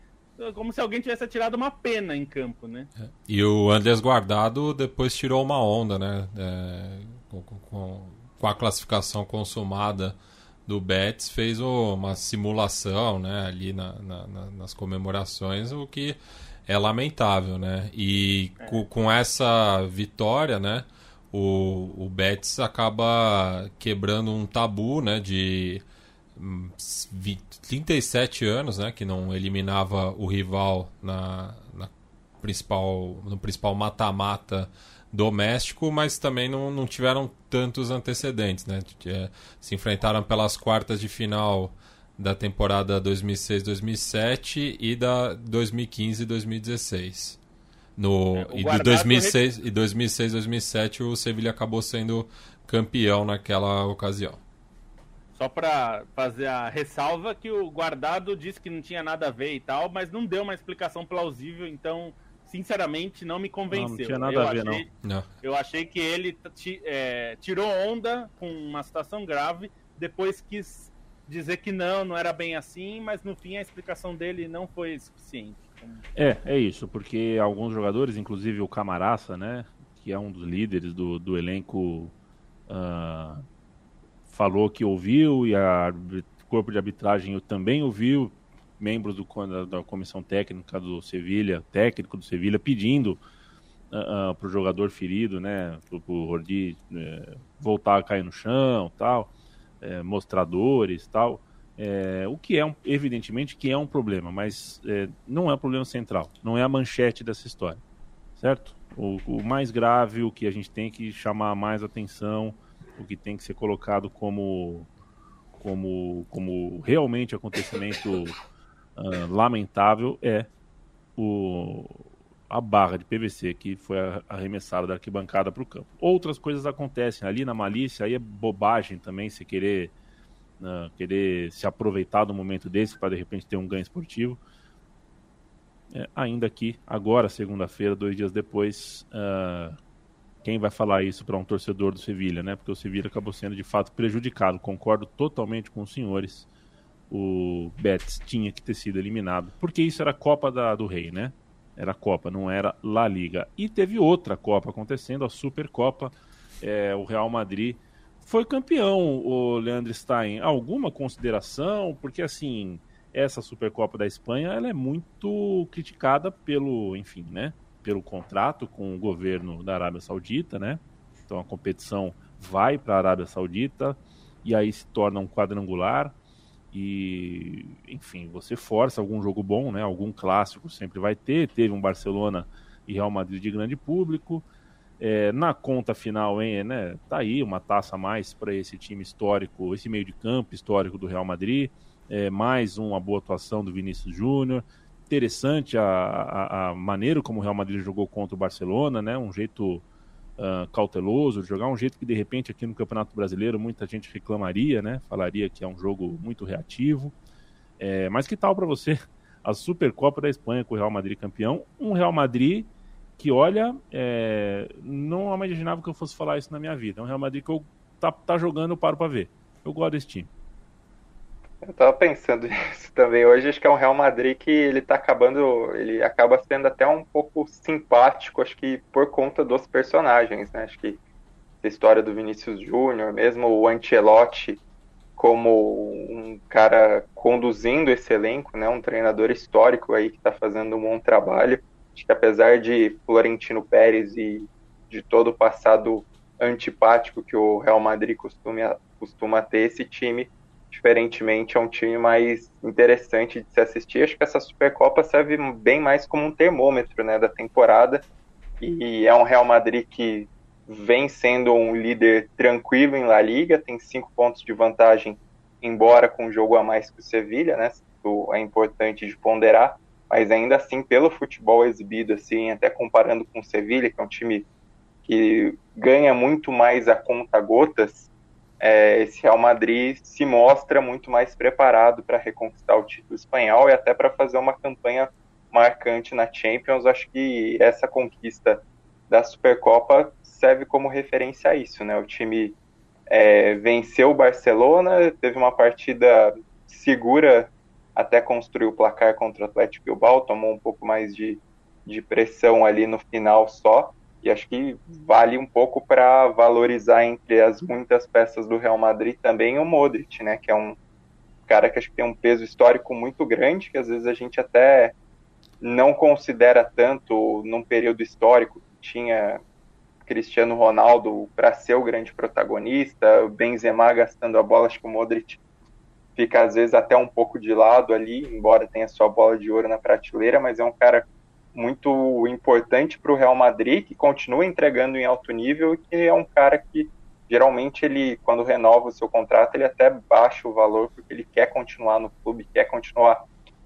como se alguém tivesse atirado uma pena em campo, né? É. E o Andrés Guardado depois tirou uma onda, né? É, com, com, com, a classificação consumada do Betis, fez uma simulação, né? Ali na, na, nas comemorações, o que é lamentável, né? E é. com, com, essa vitória, né? O, o Betis acaba quebrando um tabu, né? De 37 anos, né, que não eliminava o rival na, na principal, no principal mata-mata doméstico, mas também não, não tiveram tantos antecedentes, né? É, se enfrentaram pelas quartas de final da temporada 2006-2007 e da 2015-2016. No é, e de 2006 e 2006-2007 o Sevilla acabou sendo campeão naquela ocasião. Só para fazer a ressalva que o guardado disse que não tinha nada a ver e tal, mas não deu uma explicação plausível, então, sinceramente, não me convenceu. Não, não tinha nada eu a ver, achei, não. Eu achei que ele é, tirou onda com uma situação grave, depois quis dizer que não, não era bem assim, mas no fim a explicação dele não foi suficiente. É, é isso, porque alguns jogadores, inclusive o Camaraça, né, que é um dos líderes do, do elenco uh, falou que ouviu e a corpo de arbitragem também ouviu membros do, da, da, comissão técnica do Sevilha, técnico do Sevilha, pedindo uh, ah, uh, para o jogador ferido, né, para o Rordi uh, voltar a cair no chão, tal, uh, mostradores, tal. É, o que é, um, evidentemente, que é um problema, mas é, não é um problema central, não é a manchete dessa história, certo? O, o mais grave, o que a gente tem que chamar mais atenção, o que tem que ser colocado como como, como realmente acontecimento uh, lamentável é o, a barra de PVC que foi arremessada da arquibancada para o campo. Outras coisas acontecem ali na malícia, aí é bobagem também se querer, uh, querer se aproveitar do momento desse para de repente ter um ganho esportivo. É, ainda aqui, agora, segunda-feira, dois dias depois, uh, quem vai falar isso para um torcedor do Sevilha, né? Porque o Sevilha acabou sendo de fato prejudicado. Concordo totalmente com os senhores. O Betis tinha que ter sido eliminado, porque isso era Copa da, do Rei, né? Era Copa, não era La Liga. E teve outra Copa acontecendo, a Supercopa. É, o Real Madrid foi campeão, o Leandro Stein. Alguma consideração? Porque assim, essa Supercopa da Espanha, ela é muito criticada pelo, enfim, né? pelo contrato com o governo da Arábia Saudita, né? Então a competição vai para a Arábia Saudita e aí se torna um quadrangular e, enfim, você força algum jogo bom, né? Algum clássico sempre vai ter. Teve um Barcelona e Real Madrid de grande público. É, na conta final, hein, né? Tá aí uma taça a mais para esse time histórico, esse meio de campo histórico do Real Madrid. É, mais uma boa atuação do Vinícius Júnior interessante a, a, a, maneira como o Real Madrid jogou contra o Barcelona, né? Um jeito uh, cauteloso jogar, um jeito que de repente aqui no Campeonato Brasileiro muita gente reclamaria, né? Falaria que é um jogo muito reativo. É, mas que tal para você a Supercopa da Espanha com o Real Madrid campeão? Um Real Madrid que, olha, é, não imaginava que eu fosse falar isso na minha vida. É um Real Madrid que eu tá, tá jogando, eu paro para ver. Eu gosto desse time. Eu tava pensando [laughs] nisso também. Hoje acho que é um Real Madrid que ele tá acabando, ele acaba sendo até um pouco simpático, acho que por conta dos personagens, né? Acho que a história do Vinícius Júnior, mesmo o Ancelotti como um cara conduzindo esse elenco, né? Um treinador histórico aí que tá fazendo um bom trabalho. Acho que apesar de Florentino Pérez e de todo o passado antipático que o Real Madrid costuma, costuma ter, esse time diferentemente, é um time mais interessante de se assistir. Acho que essa Supercopa serve bem mais como um termômetro né, da temporada. E é um Real Madrid que vem sendo um líder tranquilo em La Liga, tem cinco pontos de vantagem, embora com um jogo a mais que o Sevilha, né? É importante de ponderar, mas ainda assim, pelo futebol exibido, assim, até comparando com o Sevilha, que é um time que ganha muito mais a conta gotas, é, esse Real Madrid se mostra muito mais preparado para reconquistar o título espanhol e até para fazer uma campanha marcante na Champions. Acho que essa conquista da Supercopa serve como referência a isso, né? O time é, venceu o Barcelona, teve uma partida segura até construir o placar contra o Atlético Bilbao, tomou um pouco mais de, de pressão ali no final só, e acho que vale um pouco para valorizar entre as muitas peças do Real Madrid também o Modric, né, que é um cara que acho que tem um peso histórico muito grande, que às vezes a gente até não considera tanto num período histórico que tinha Cristiano Ronaldo para ser o grande protagonista, o Benzema gastando a bola, acho que o Modric fica às vezes até um pouco de lado ali, embora tenha sua bola de ouro na prateleira, mas é um cara muito importante para o Real Madrid, que continua entregando em alto nível e que é um cara que geralmente ele, quando renova o seu contrato, ele até baixa o valor porque ele quer continuar no clube, quer continuar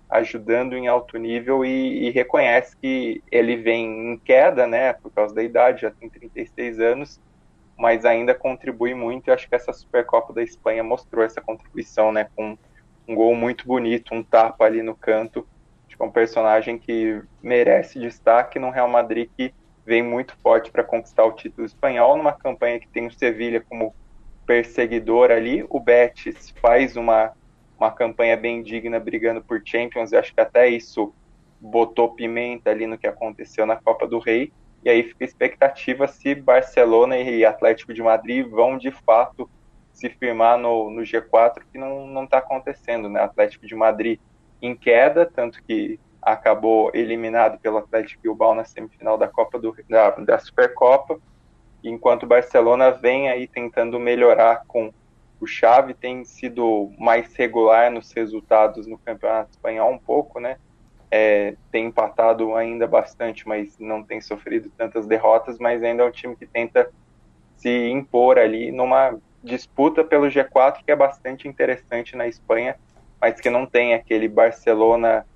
ajudando em alto nível e, e reconhece que ele vem em queda, né, por causa da idade, já tem 36 anos, mas ainda contribui muito. E acho que essa Supercopa da Espanha mostrou essa contribuição, né? Com um gol muito bonito, um tapa ali no canto. Que é um personagem que merece destaque no Real Madrid que vem muito forte para conquistar o título espanhol numa campanha que tem o Sevilha como perseguidor ali. O Betis faz uma, uma campanha bem digna brigando por Champions. e acho que até isso botou pimenta ali no que aconteceu na Copa do Rei. E aí fica a expectativa se Barcelona e Atlético de Madrid vão de fato se firmar no, no G4, que não está acontecendo, né? Atlético de Madrid em queda, tanto que acabou eliminado pelo Atlético Bilbao na semifinal da Copa do da, da Supercopa, enquanto o Barcelona vem aí tentando melhorar com o Xavi tem sido mais regular nos resultados no Campeonato Espanhol um pouco, né? é, tem empatado ainda bastante, mas não tem sofrido tantas derrotas, mas ainda é um time que tenta se impor ali numa disputa pelo G4 que é bastante interessante na Espanha, mas que não tem aquele Barcelona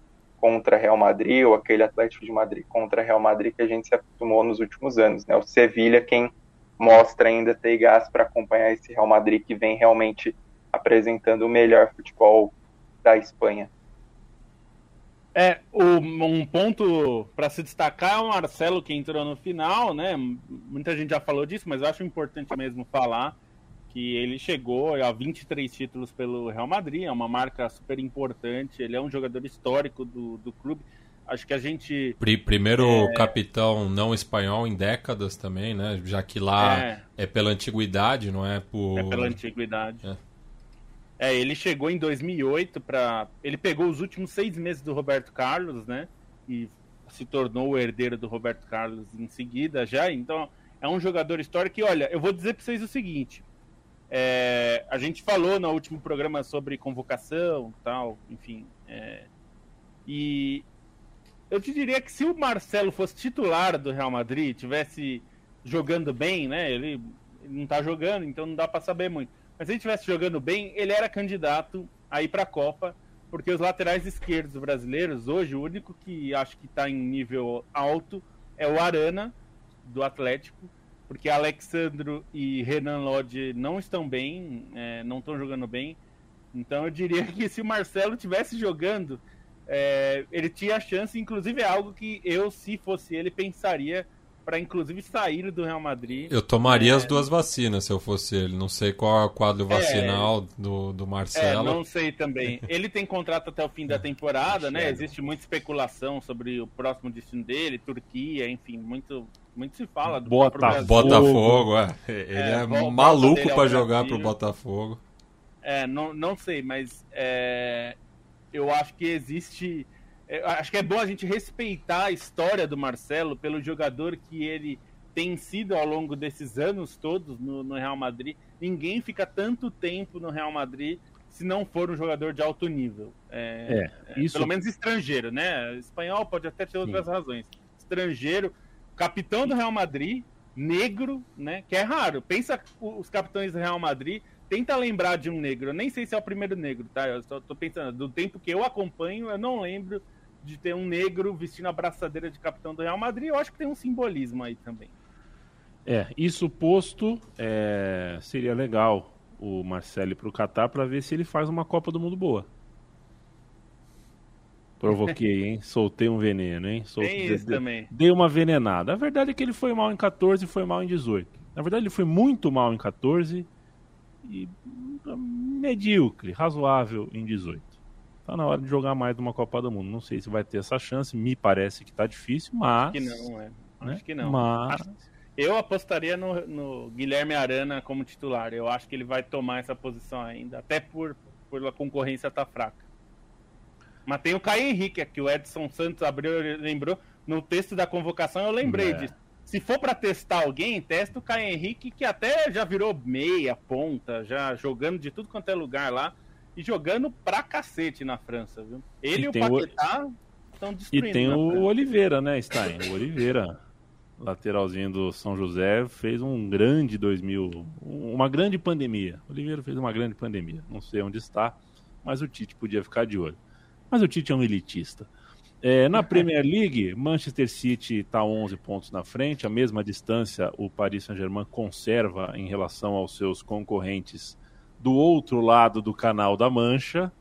contra Real Madrid ou aquele Atlético de Madrid contra Real Madrid que a gente se acostumou nos últimos anos, né? O Sevilha quem mostra ainda ter gás para acompanhar esse Real Madrid que vem realmente apresentando o melhor futebol da Espanha. É, um ponto para se destacar é o Marcelo que entrou no final, né? Muita gente já falou disso, mas eu acho importante mesmo falar que ele chegou a 23 títulos pelo Real Madrid, é uma marca super importante, ele é um jogador histórico do, do clube. Acho que a gente. Primeiro é... capitão não espanhol em décadas também, né? Já que lá é, é pela antiguidade, não é por. É pela antiguidade. É. É, ele chegou em 2008 para. Ele pegou os últimos seis meses do Roberto Carlos, né? E se tornou o herdeiro do Roberto Carlos em seguida já. Então é um jogador histórico. E olha, eu vou dizer para vocês o seguinte: é, a gente falou no último programa sobre convocação, tal, enfim. É, e eu te diria que se o Marcelo fosse titular do Real Madrid, tivesse jogando bem, né? Ele, ele não tá jogando, então não dá para saber muito mas se ele estivesse jogando bem, ele era candidato a ir para a Copa, porque os laterais esquerdos brasileiros, hoje, o único que acho que está em nível alto é o Arana, do Atlético, porque Alexandro e Renan Lodge não estão bem, é, não estão jogando bem. Então eu diria que se o Marcelo tivesse jogando, é, ele tinha a chance, inclusive é algo que eu, se fosse ele, pensaria para inclusive sair do Real Madrid. Eu tomaria é... as duas vacinas se eu fosse ele. Não sei qual é o quadro é. vacinal é... do, do Marcelo. É, não sei também. [laughs] Ele tem contrato até o fim da temporada, né? Existe muita especulação sobre o próximo destino dele, Turquia, enfim, muito, muito se fala do Bota, Botafogo, é. Ele é, é maluco para jogar pro Botafogo. É, não, não sei, mas é, eu acho que existe é, acho que é bom a gente respeitar a história do Marcelo pelo jogador que ele tem sido ao longo desses anos todos no, no, Real Madrid. Ninguém fica tanto tempo no Real Madrid se não for um jogador de alto nível. É, é, é isso... Pelo menos estrangeiro, né? Espanhol pode até ter outras Sim. razões. Estrangeiro, capitão do Real Madrid, negro, né? Que é raro. Pensa os capitães do Real Madrid, tenta lembrar de um negro. Eu nem sei se é o primeiro negro, tá? Eu só tô pensando, do tempo que eu acompanho, eu não lembro de ter um negro vestindo a braçadeira de capitão do Real Madrid, eu acho que tem um simbolismo aí também. É, isso posto, é, seria legal o Marcelo para o Catar para ver se ele faz uma Copa do Mundo boa. Provoquei, hein? [laughs] Soltei um veneno, hein? Soltei, Tem isso também. Dei uma venenada. A verdade é que ele foi mal em 14 e foi mal em 18. Na verdade, ele foi muito mal em 14 e medíocre, razoável em 18. Tá na hora de jogar mais uma Copa do Mundo. Não sei se vai ter essa chance. Me parece que tá difícil, mas. Acho que não, é. né? Acho que não. Mas. Eu apostaria no, no Guilherme Arana como titular. Eu acho que ele vai tomar essa posição ainda, até por, por a concorrência tá fraca. Mas tem o Caio Henrique, que o Edson Santos abriu, lembrou. No texto da convocação eu lembrei É. disso. Se for para testar alguém, testa o Caio Henrique, que até já virou meia, ponta, já jogando de tudo quanto é lugar lá. E jogando pra cacete na França, viu? Ele E e, o tem Paquetá estão E destruindo. tem na o. Oliveira, né, Stein? O Oliveira, lateralzinho do São José, fez um grande 2000, uma grande pandemia. O Oliveira fez uma grande pandemia. Não sei onde está, mas o Tite podia ficar de olho. Mas o Tite é um elitista. É, na [laughs] Premier League, Manchester City está 11 pontos na frente, a mesma distância o Paris Saint-Germain conserva em relação aos seus concorrentes do outro lado do Canal da Mancha.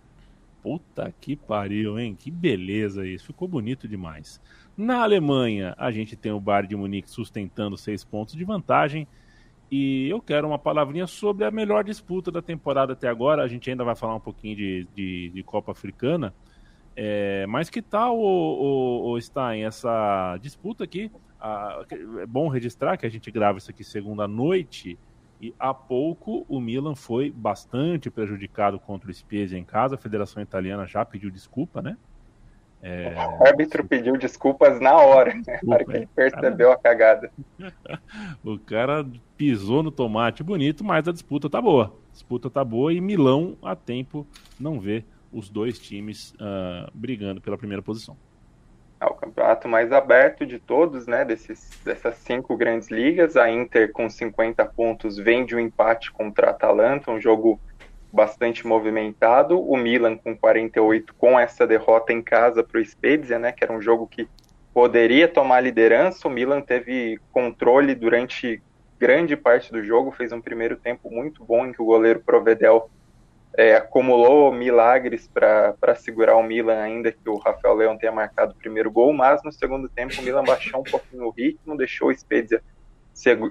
Puta que pariu, hein? Que beleza isso. Ficou bonito demais. Na Alemanha, a gente tem o Bayern de Munique sustentando seis pontos de vantagem. E eu quero uma palavrinha sobre a melhor disputa da temporada até agora. A gente ainda vai falar um pouquinho de, de, de Copa Africana. É, mas que tal, o, o, o Stein, essa disputa aqui? Ah, é bom registrar que a gente grava isso aqui segunda noite. E há pouco o Milan foi bastante prejudicado contra o Spezia em casa. A Federação Italiana já pediu desculpa, né? É, O árbitro pediu desculpas na hora, né? Na hora que ele percebeu a cagada. [laughs] O cara pisou no tomate bonito, mas a disputa tá boa. A disputa tá boa e Milão, a tempo, não vê os dois times ah, brigando pela primeira posição. É o campeonato mais aberto de todos, né? Desses, dessas cinco grandes ligas. A Inter, com 50 pontos, vem de um empate contra a Atalanta, um jogo bastante movimentado. O Milan, com 48, com essa derrota em casa para o Spezia, né? Que era um jogo que poderia tomar liderança. O Milan teve controle durante grande parte do jogo, fez um primeiro tempo muito bom em que o goleiro Provedel é, acumulou milagres para segurar o Milan, ainda que o Rafael Leão tenha marcado o primeiro gol, mas no segundo tempo o Milan baixou um pouquinho o ritmo, deixou o Spezia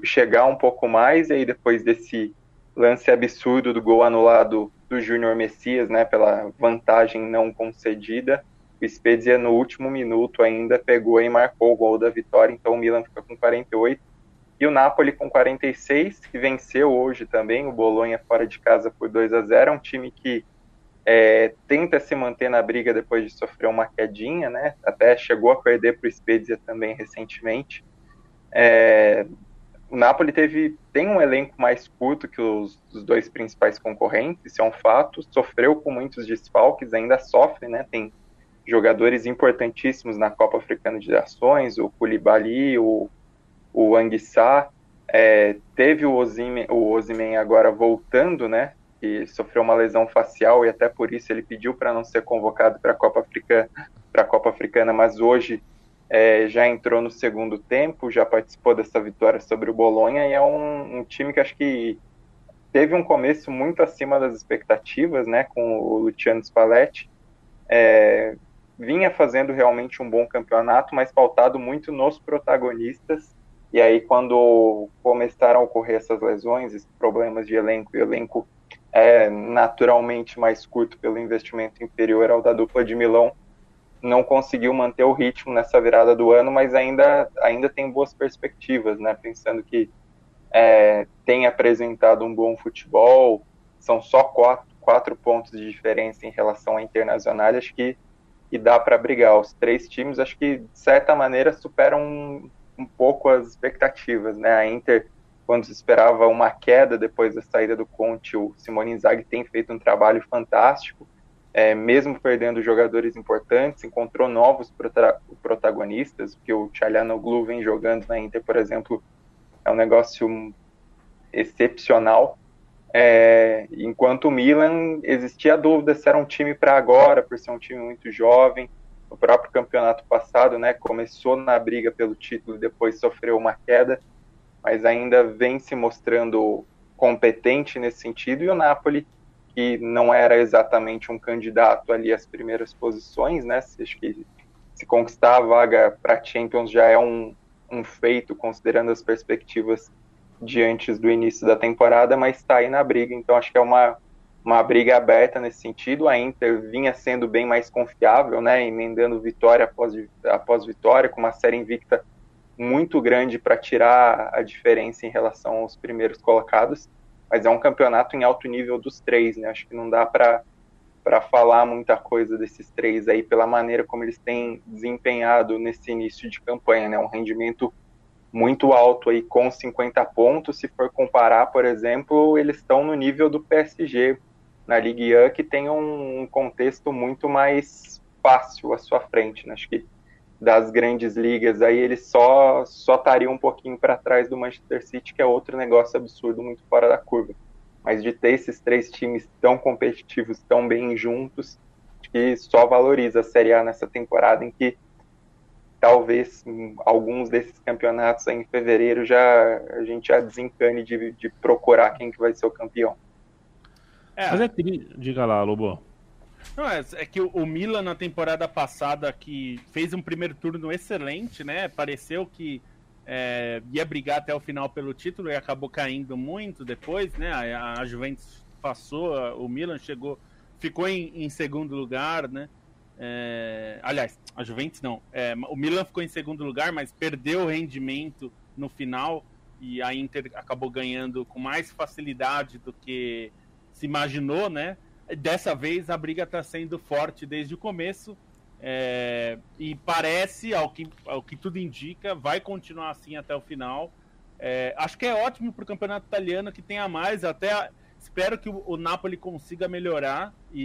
chegar um pouco mais, e aí depois desse lance absurdo do gol anulado do Júnior Messias, né, pela vantagem não concedida, o Spezia no último minuto ainda pegou e marcou o gol da vitória, então o Milan fica com 48, e o Napoli com 46, que venceu hoje também o Bolonha fora de casa por 2 a 0 É um time que é, tenta se manter na briga depois de sofrer uma quedinha, né? Até chegou a perder para o Spezia também recentemente. É, o Napoli teve, tem um elenco mais curto que os, os dois principais concorrentes, isso é um fato. Sofreu com muitos desfalques, ainda sofre, né? Tem jogadores importantíssimos na Copa Africana de Nações, o Koulibaly, o o Anguissá, é, teve o Osimhen, o agora voltando, né, que sofreu uma lesão facial e até por isso ele pediu para não ser convocado para a Copa Africana, para a Copa Africana, mas hoje é, já entrou no segundo tempo, já participou dessa vitória sobre o Bolonha e é um, um time que acho que teve um começo muito acima das expectativas, né, com o Luciano Spalletti, é, vinha fazendo realmente um bom campeonato, mas faltado muito nos protagonistas e aí, quando começaram a ocorrer essas lesões, esses problemas de elenco, e o elenco é naturalmente mais curto pelo investimento inferior ao da dupla de Milão, não conseguiu manter o ritmo nessa virada do ano, mas ainda, ainda tem boas perspectivas, né? Pensando que é, tem apresentado um bom futebol, são só quatro, quatro pontos de diferença em relação à Internacional, acho que e dá para brigar. Os três times, acho que de certa maneira superam um, pouco as expectativas, né? A Inter, quando se esperava uma queda depois da saída do Conte, o Simone Inzaghi tem feito um trabalho fantástico, é, mesmo perdendo jogadores importantes, encontrou novos prota protagonistas, que o Çalhanoğlu vem jogando na Inter, por exemplo, é um negócio excepcional. É, enquanto o Milan existia dúvida se era um time para agora, por ser um time muito jovem. O próprio campeonato passado, né, começou na briga pelo título, depois sofreu uma queda, mas ainda vem se mostrando competente nesse sentido. E o Napoli, que não era exatamente um candidato ali às primeiras posições, né? Acho que se conquistar a vaga para Champions já é um, um feito, considerando as perspectivas de antes do início da temporada, mas está aí na briga, então acho que é uma, uma briga aberta nesse sentido. A Inter vinha sendo bem mais confiável, né, emendando vitória após, após vitória, com uma série invicta muito grande para tirar a diferença em relação aos primeiros colocados, mas é um campeonato em alto nível dos três, né? Acho que não dá para para falar muita coisa desses três aí pela maneira como eles têm desempenhado nesse início de campanha, né? Um rendimento muito alto aí com 50 pontos. Se for comparar, por exemplo, eles estão no nível do PSG na Ligue 1, que tem um contexto muito mais fácil à sua frente. Né? Acho que das grandes ligas aí eles só só estariam um pouquinho para trás do Manchester City, que é outro negócio absurdo, muito fora da curva. Mas de ter esses três times tão competitivos, tão bem juntos, que só valoriza a Série A nessa temporada em que talvez alguns desses campeonatos em fevereiro já a gente já desencane de, de procurar quem que vai ser o campeão. É. Mas é tri... Diga lá, Lobo. Não, é, é, que o, Milan na temporada passada que fez um primeiro turno excelente, né? Pareceu que é, ia brigar até o final pelo título e acabou caindo muito depois, né? A, a Juventus passou, o Milan chegou, ficou em, em segundo lugar, né? É, aliás, a Juventus não. É, o Milan ficou em segundo lugar, mas perdeu o rendimento no final e a Inter acabou ganhando com mais facilidade do que se imaginou, né? Dessa vez a briga está sendo forte desde o começo é, e parece, ao que, ao que tudo indica, vai continuar assim até o final. É, acho que é ótimo para o campeonato italiano que tenha mais, até Espero que o, o Napoli consiga melhorar e,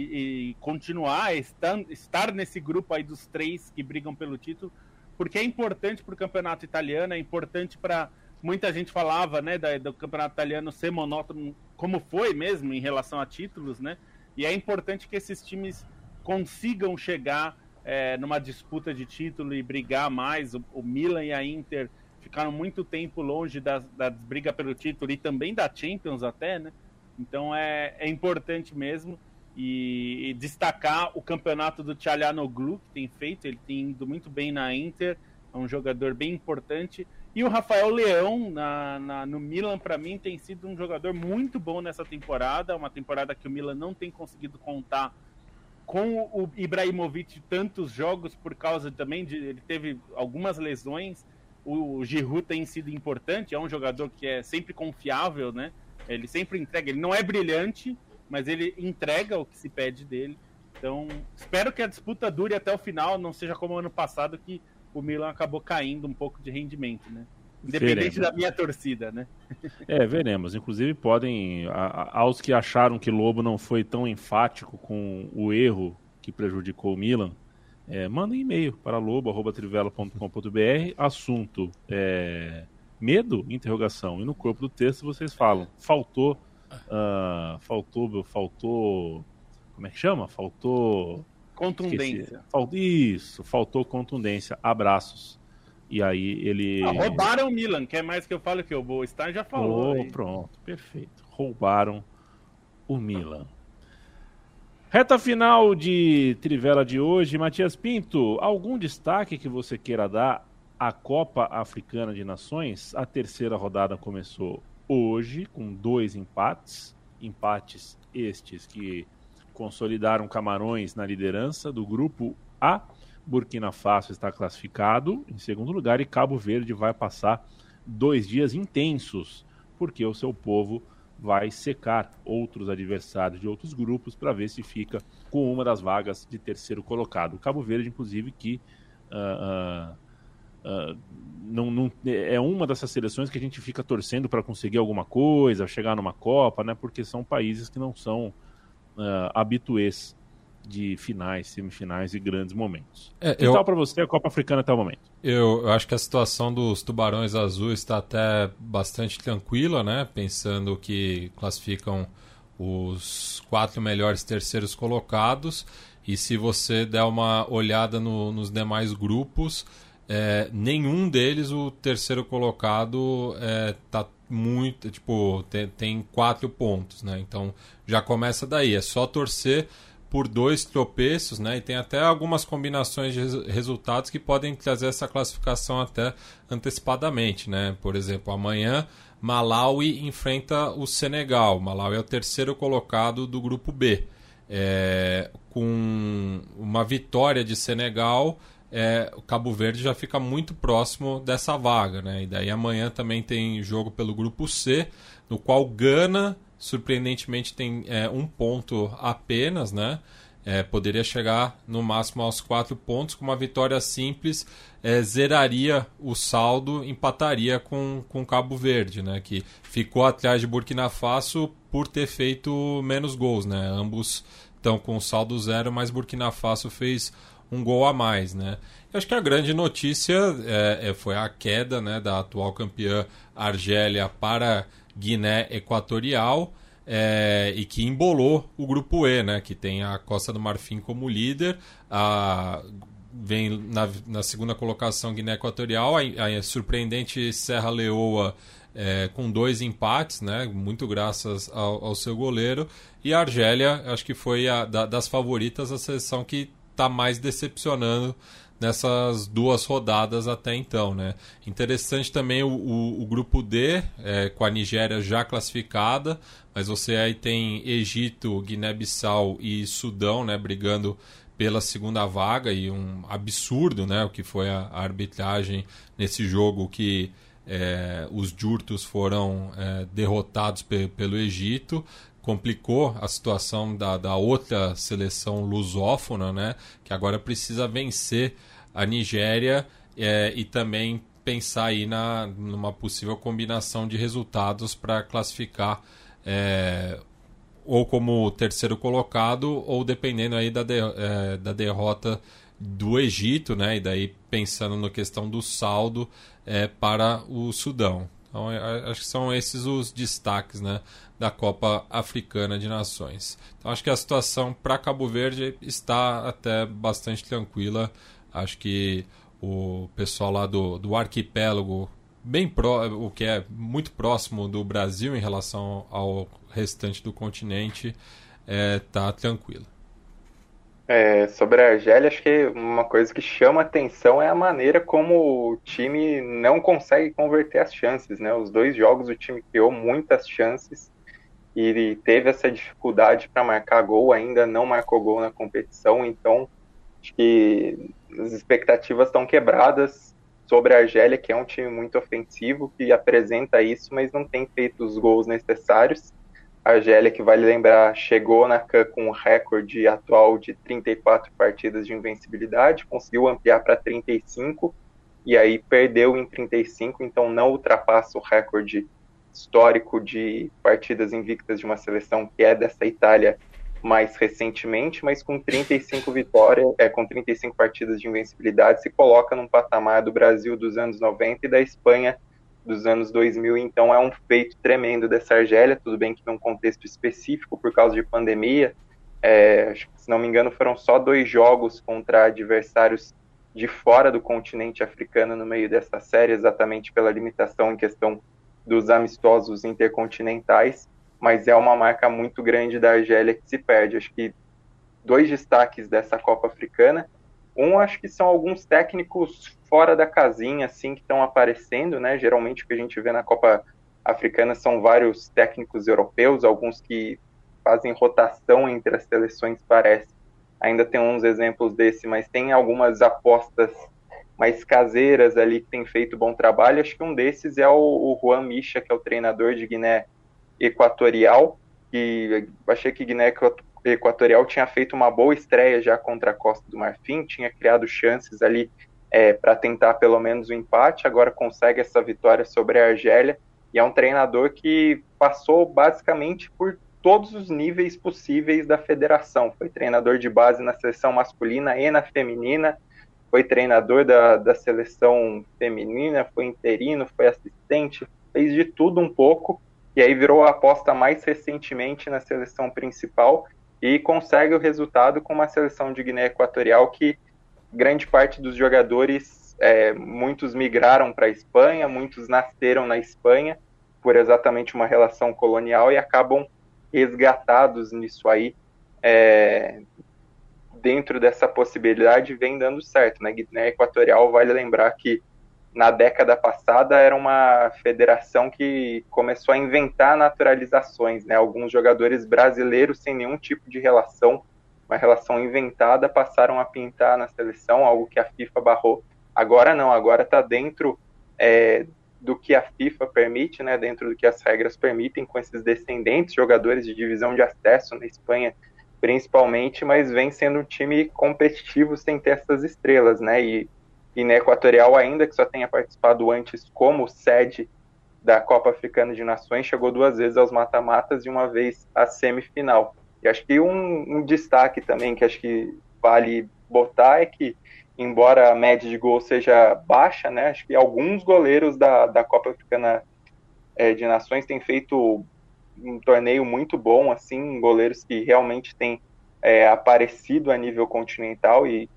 e continuar, estar, estar nesse grupo aí dos três que brigam pelo título, porque é importante para o campeonato italiano, é importante para. Muita gente falava né, da, do campeonato italiano ser monótono, como foi mesmo em relação a títulos, né? E é importante que esses times consigam chegar é, numa disputa de título e brigar mais. O, o, Milan e a Inter ficaram muito tempo longe da, da briga pelo título e também da Champions até, né? Então é, é importante mesmo. E, e, destacar o campeonato do Tchalhanoglu, que tem feito, ele tem ido muito bem na Inter, é um jogador bem importante. E o Rafael Leão, na, na no Milan, para mim, tem sido um jogador muito bom nessa temporada, uma temporada que o Milan não tem conseguido contar com o Ibrahimovic tantos jogos por causa também de ele teve algumas lesões. O, Giroud tem sido importante, é um jogador que é sempre confiável, né? Ele sempre entrega, ele não é brilhante, mas ele entrega o que se pede dele. Então, espero que a disputa dure até o final, não seja como ano passado que o Milan acabou caindo um pouco de rendimento, né? Independente veremos. da minha torcida, né? [laughs] É, veremos. Inclusive, podem. A, aos que acharam que Lobo não foi tão enfático com o erro que prejudicou o Milan, é, mandem e-mail para lobo.trivela.com.br. Assunto é, medo, interrogação. E no corpo do texto vocês falam, faltou, uh, faltou, faltou, como é que chama? Faltou... Contundência. Faltou, isso, faltou contundência. Abraços. E aí ele... Ah, roubaram o Milan, quer mais que eu fale que o Bo Stein já falou. Oh, pronto, perfeito. Roubaram o Milan. Reta final de Trivela de hoje. Matias Pinto, algum destaque que você queira dar a Copa Africana de Nações, a terceira rodada começou hoje com dois empates, empates estes que consolidaram Camarões na liderança do grupo A. Burkina Faso está classificado em segundo lugar e Cabo Verde vai passar dois dias intensos, porque o seu povo vai secar outros adversários de outros grupos para ver se fica com uma das vagas de terceiro colocado. Cabo Verde, inclusive, que uh, uh, não, não, é uma dessas seleções que a gente fica torcendo para conseguir alguma coisa, chegar numa Copa, né? Porque são países que não são uh, habituês de finais, semifinais e grandes momentos. É, que eu, tal para você a Copa Africana até o momento? Eu, eu, acho que a situação dos tubarões azuis está até bastante tranquila, né? Pensando que classificam os quatro melhores terceiros colocados. E se você der uma olhada no, nos demais grupos, é, nenhum deles, o terceiro colocado, está é, muito, tipo, tem, tem quatro pontos, né? Então já começa daí, é só torcer por dois tropeços, né? E tem até algumas combinações de resultados que podem trazer essa classificação até antecipadamente, né? Por exemplo, amanhã Malawi enfrenta o Senegal. Malawi é o terceiro colocado do grupo B. É, com uma vitória de Senegal, é, o Cabo Verde já fica muito próximo dessa vaga, né? E daí amanhã também tem jogo pelo grupo C, no qual Gana surpreendentemente tem é, um ponto apenas, né? É, poderia chegar no máximo aos quatro pontos. Com uma vitória simples, é, zeraria o saldo, empataria com, com Cabo Verde, né? Que ficou atrás de Burkina Faso por ter feito menos gols, né? Ambos estão com saldo zero, mas Burkina Faso fez um gol a mais, né? Eu acho que a grande notícia é, é, foi a queda né, da atual campeã Argélia para Guiné Equatorial é, e que embolou o grupo E, né, que tem a Costa do Marfim como líder, a, vem na, na segunda colocação Guiné Equatorial, a, a surpreendente Serra Leoa é, com dois empates, né, muito graças ao, ao, seu goleiro, e a Argélia, acho que foi a da, das favoritas a seleção que está mais decepcionando nessas duas rodadas até então, né? Interessante também o, o, o grupo D, é, com a Nigéria já classificada, mas você aí tem Egito, Guiné-Bissau e Sudão, né, brigando pela segunda vaga e um absurdo, né, o que foi a, a arbitragem nesse jogo que é, os Jurtos foram é, derrotados pe pelo Egito complicou a situação da, da outra seleção lusófona, né? Que agora precisa vencer a Nigéria é, e também pensar aí na, numa possível combinação de resultados para classificar é, ou como terceiro colocado ou dependendo aí da, de, é, da derrota do Egito, né? E daí pensando na questão do saldo é, para o Sudão. Então, é, acho que são esses os destaques, né? da Copa Africana de Nações. Então acho que a situação para Cabo Verde está até bastante tranquila. Acho que o pessoal lá do, do arquipélago, bem pro, o que é muito próximo do Brasil em relação ao restante do continente, está é, tranquilo. É, sobre a Argélia, acho que uma coisa que chama atenção é a maneira como o time não consegue converter as chances, né? Os dois jogos o time criou muitas chances e teve essa dificuldade para marcar gol, ainda não marcou gol na competição, então acho que as expectativas estão quebradas sobre a Argélia, que é um time muito ofensivo, que apresenta isso, mas não tem feito os gols necessários. A Argélia, que vale lembrar, chegou na CAN com um recorde atual de 34 partidas de invencibilidade, conseguiu ampliar para 35 e aí perdeu em 35, então não ultrapassa o recorde histórico de partidas invictas de uma seleção que é dessa Itália mais recentemente, mas com 35 vitórias, é, com 35 partidas de invencibilidade, se coloca num patamar do Brasil dos anos 90 e da Espanha dos anos 2000, então é um feito tremendo dessa Argélia, tudo bem que num contexto específico por causa de pandemia, é, se não me engano foram só dois jogos contra adversários de fora do continente africano no meio dessa série, exatamente pela limitação em questão dos amistosos intercontinentais, mas é uma marca muito grande da Argélia que se perde. Acho que dois destaques dessa Copa Africana. Um, acho que são alguns técnicos fora da casinha, assim, que estão aparecendo, né? Geralmente o que a gente vê na Copa Africana são vários técnicos europeus, alguns que fazem rotação entre as seleções, parece. Ainda tem uns exemplos desse, mas tem algumas apostas mais caseiras ali que tem feito bom trabalho. Acho que um desses é o, o Juan Misha, que é o treinador de Guiné Equatorial, que achei que Guiné Equatorial tinha feito uma boa estreia já contra a Costa do Marfim, tinha criado chances ali é, para tentar pelo menos o um empate, agora consegue essa vitória sobre a Argélia, e é um treinador que passou basicamente por todos os níveis possíveis da federação. Foi treinador de base na seleção masculina e na feminina, foi treinador da, da seleção feminina, foi interino, foi assistente, fez de tudo um pouco, e aí virou a aposta mais recentemente na seleção principal e consegue o resultado com uma seleção de Guiné Equatorial que grande parte dos jogadores, é, muitos migraram para a Espanha, muitos nasceram na Espanha, por exatamente uma relação colonial e acabam resgatados nisso aí. É, dentro dessa possibilidade vem dando certo, né? Guiné Equatorial vale lembrar que na década passada era uma federação que começou a inventar naturalizações, né? Alguns jogadores brasileiros sem nenhum tipo de relação, uma relação inventada, passaram a pintar na seleção, algo que a FIFA barrou. Agora não, agora está dentro é, do que a FIFA permite, né? Dentro do que as regras permitem, com esses descendentes, jogadores de divisão de acesso na Espanha, principalmente, mas vem sendo um time competitivo sem ter essas estrelas, né? E Guiné Equatorial, ainda que só tenha participado antes como sede da Copa Africana de Nações, chegou duas vezes aos mata-matas e uma vez à semifinal. E acho que um, um, destaque também que acho que vale botar é que, embora a média de gol seja baixa, né, acho que alguns goleiros da, da Copa Africana é, de Nações têm feito um torneio muito bom, assim, goleiros que realmente têm é, aparecido a nível continental e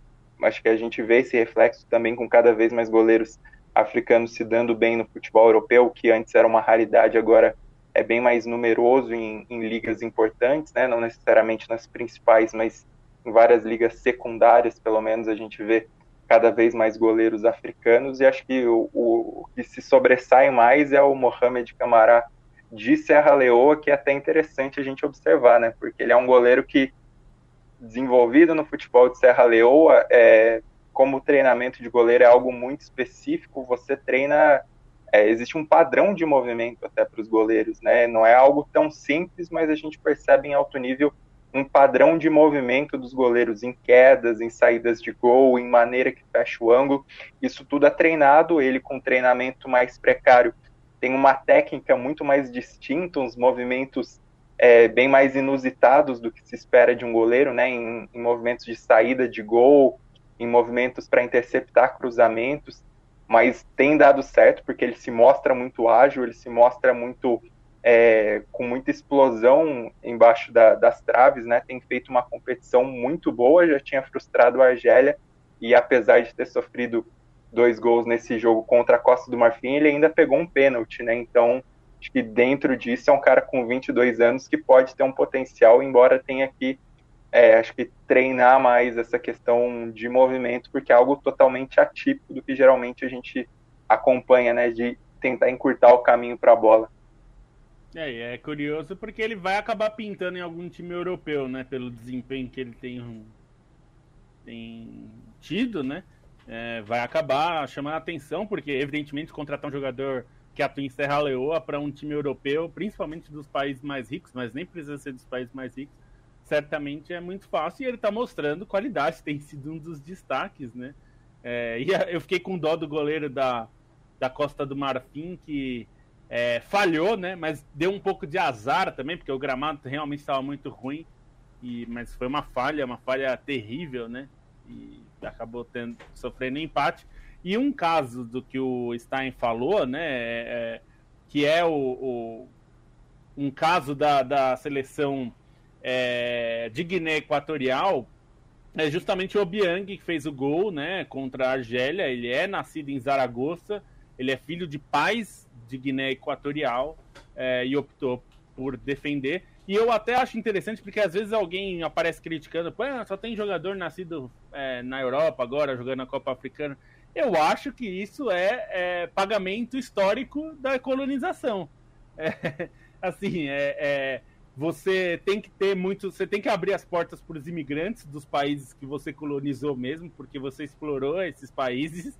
acho que a gente vê esse reflexo também com cada vez mais goleiros africanos se dando bem no futebol europeu, que antes era uma raridade, agora é bem mais numeroso em, em ligas importantes, né? não necessariamente nas principais, mas em várias ligas secundárias, pelo menos, a gente vê cada vez mais goleiros africanos, e acho que o, o, que se sobressai mais é o Mohamed Camará de Serra Leoa, que é até interessante a gente observar, né? Porque ele é um goleiro que desenvolvido no futebol de Serra Leoa, é, como treinamento de goleiro é algo muito específico, você treina. É, existe um padrão de movimento até para os goleiros, né? Não é algo tão simples, mas a gente percebe em alto nível um padrão de movimento dos goleiros em quedas, em saídas de gol, em maneira que fecha o ângulo. Isso tudo é treinado, ele com treinamento mais precário tem uma técnica muito mais distinta, uns movimentos é, bem mais inusitados do que se espera de um goleiro, né? Em, em movimentos de saída de gol, em movimentos para interceptar cruzamentos, mas tem dado certo porque ele se mostra muito ágil, ele se mostra muito é, com muita explosão embaixo da, das traves, né? Tem feito uma competição muito boa, já tinha frustrado a Argélia e apesar de ter sofrido dois gols nesse jogo contra a Costa do Marfim, ele ainda pegou um pênalti, né? Então Acho que dentro disso é um cara com 22 anos que pode ter um potencial, embora tenha que, é, acho que treinar mais essa questão de movimento, porque é algo totalmente atípico do que geralmente a gente acompanha, né? De tentar encurtar o caminho para a bola. É, é curioso porque ele vai acabar pintando em algum time europeu, né? Pelo desempenho que ele tem, tem tido, né? É, vai acabar chamando a atenção, porque evidentemente contratar um jogador que atua em Serra Leoa para um time europeu, principalmente dos países mais ricos, mas nem precisa ser dos países mais ricos, certamente é muito fácil e ele está mostrando qualidade, [laughs] tem sido um dos destaques, né? É, e eu fiquei com dó do goleiro da, da Costa do Marfim, que é, falhou, né? Mas deu um pouco de azar também, porque o gramado realmente estava muito ruim, e, mas foi uma falha, uma falha terrível, né? E acabou tendo, sofrendo empate. E um caso do que o Stein falou, né, é, é, que é o, o, um caso da, da seleção é, de Guiné Equatorial, é justamente o Obiang que fez o gol né, contra a Argélia. Ele é nascido em Zaragoza, ele é filho de pais de Guiné Equatorial é, e optou por defender. E eu até acho interessante porque às vezes alguém aparece criticando, Pô, só tem jogador nascido é, na Europa agora jogando a Copa Africana. Eu acho que isso é, é pagamento histórico da colonização. É, [laughs] assim, é, é, você tem que ter muito, você tem que abrir as portas para os imigrantes dos países que você colonizou mesmo, porque você explorou esses países.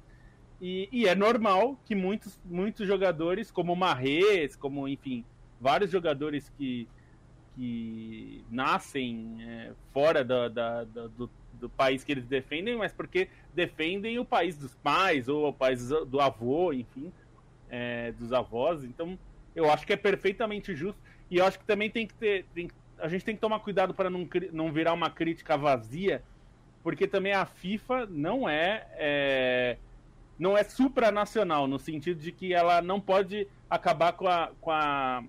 E, e é normal que muitos, muitos jogadores, como Marrez, como enfim, vários jogadores que, que nascem é, fora da, da, da, do, do país que eles defendem, mas porque defendem o país dos pais ou o país do avô, enfim, é, dos avós. Então, eu acho que é perfeitamente justo. E eu acho que também tem que ter. Tem, a gente tem que tomar cuidado para não, não virar uma crítica vazia, porque também a FIFA não é, é não é supranacional, no sentido de que ela não pode acabar com a, com a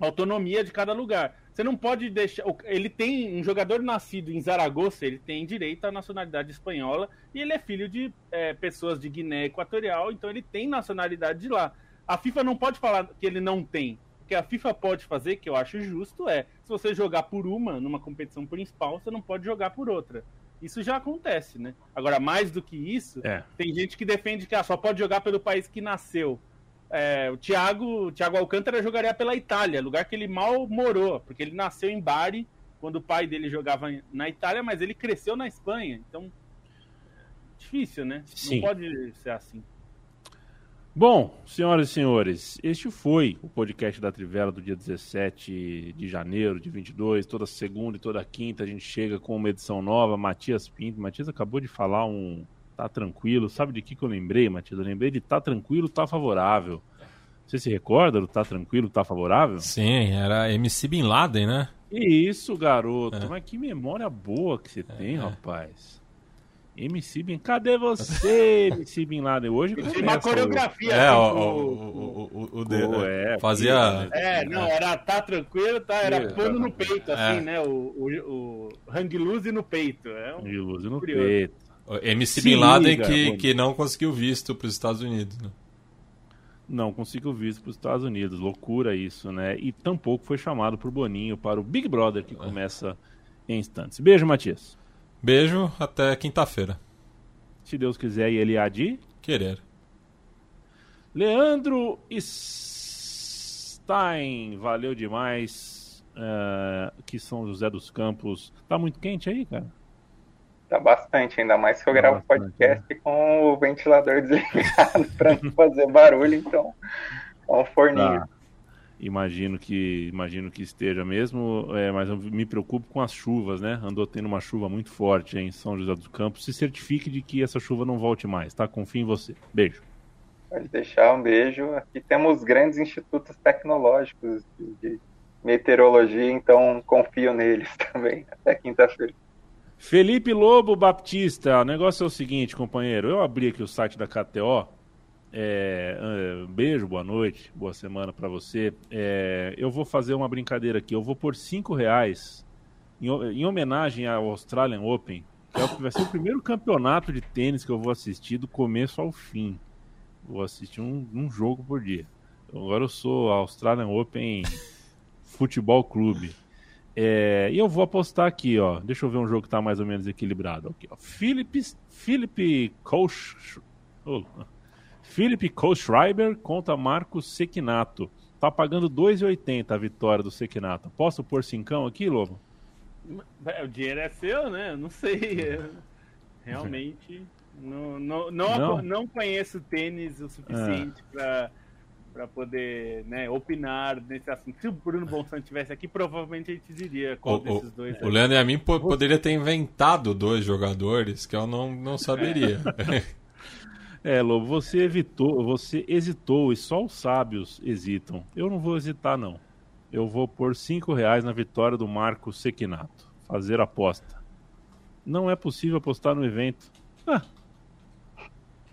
autonomia de cada lugar. Você não pode deixar. Ele tem um jogador nascido em Zaragoza, ele tem direito à nacionalidade espanhola e ele é filho de é, pessoas de Guiné Equatorial, então ele tem nacionalidade de lá. a FIFA não pode falar que ele não tem. O que a FIFA pode fazer, que eu acho justo, é se você jogar por uma numa competição principal, você não pode jogar por outra. Isso já acontece, né? Agora, mais do que isso, É. tem gente que defende que ah, só pode jogar pelo país que nasceu. É, o Thiago, o Thiago Alcântara jogaria pela Itália, lugar que ele mal morou, porque ele nasceu em Bari, quando o pai dele jogava na Itália, mas ele cresceu na Espanha. Então, difícil, né? Sim. Não pode ser assim. Bom, senhoras e senhores, este foi o podcast da Trivela do dia 17 de janeiro de 22. Toda segunda e toda quinta a gente chega com uma edição nova. Matias Pinto. Matias acabou de falar um tá tranquilo. Sabe de que, que eu lembrei, Matias? Eu lembrei de tá tranquilo, tá favorável. Você se recorda do tá tranquilo, tá favorável? Sim, era MC Bin Laden, né? Isso, garoto. É. Mas que memória boa que você tem, rapaz. MC Bin, cadê você, [laughs] MC Bin Laden? Hoje começa uma coreografia. É, assim, o, o, o, o, é, fazia. É, não, era tá tranquilo, tá? Era É. pano no peito, assim, É. né? O, o, o hang loose no peito. É um... De luz no Curioso. peito. MC Bin Laden liga, que, que não conseguiu visto para os Estados Unidos. Né? Não conseguiu visto para os Estados Unidos. Loucura isso, né? E tampouco foi chamado por Boninho para o Big Brother, que começa em instantes. Beijo, Matias. Beijo, até quinta-feira. Se Deus quiser, e ele há de... Querer. Leandro Stein, valeu demais. É, que São José dos Campos. Tá muito quente aí, cara? Tá bastante, ainda mais que eu gravo bastante, podcast com o ventilador [laughs] desligado pra não fazer barulho, então é um forninho. Tá. Imagino que imagino que esteja mesmo, é, mas eu me preocupo com as chuvas, né? Andou tendo uma chuva muito forte em São José dos Campos. Se certifique de que essa chuva não volte mais, tá? Confio em você. Beijo. Pode deixar um beijo. Aqui temos grandes institutos tecnológicos de meteorologia, então confio neles [laughs] também. Até quinta-feira. Felipe Lobo Baptista, o negócio é o seguinte, companheiro. Eu abri aqui o site da KTO. É, é, beijo, boa noite, boa semana pra você. É, eu vou fazer uma brincadeira aqui. Eu vou pôr 5 reais em, em homenagem ao Australian Open, que é o que vai ser o primeiro campeonato de tênis que eu vou assistir do começo ao fim. Vou assistir um, um jogo por dia. Agora eu sou Australian Open Futebol Clube. É, e eu vou apostar aqui, ó. Deixa eu ver um jogo que tá mais ou menos equilibrado. Aqui, ó. Philip, Philip Koch, oh, Philip Kohlschreiber contra Marcos Sequinato. Tá pagando 2,80 a vitória do Sequinato. Posso pôr cincão aqui, Lobo? É, O dinheiro é seu, né? Não sei. [laughs] Realmente, não, não, não, Não? não conheço tênis o suficiente pra para poder né, opinar nesse assunto. Se o Bruno Bonsan estivesse aqui, provavelmente a gente diria qual O, desses dois. o, o Leandro e a mim po- poderia ter inventado dois jogadores que eu não, não saberia. [laughs] É, Lobo, você evitou, você hesitou e só os sábios hesitam. Eu não vou hesitar, não. Eu vou pôr 5 reais na vitória do Marcos Sequinato. Fazer aposta. Não é possível apostar no evento. Ah,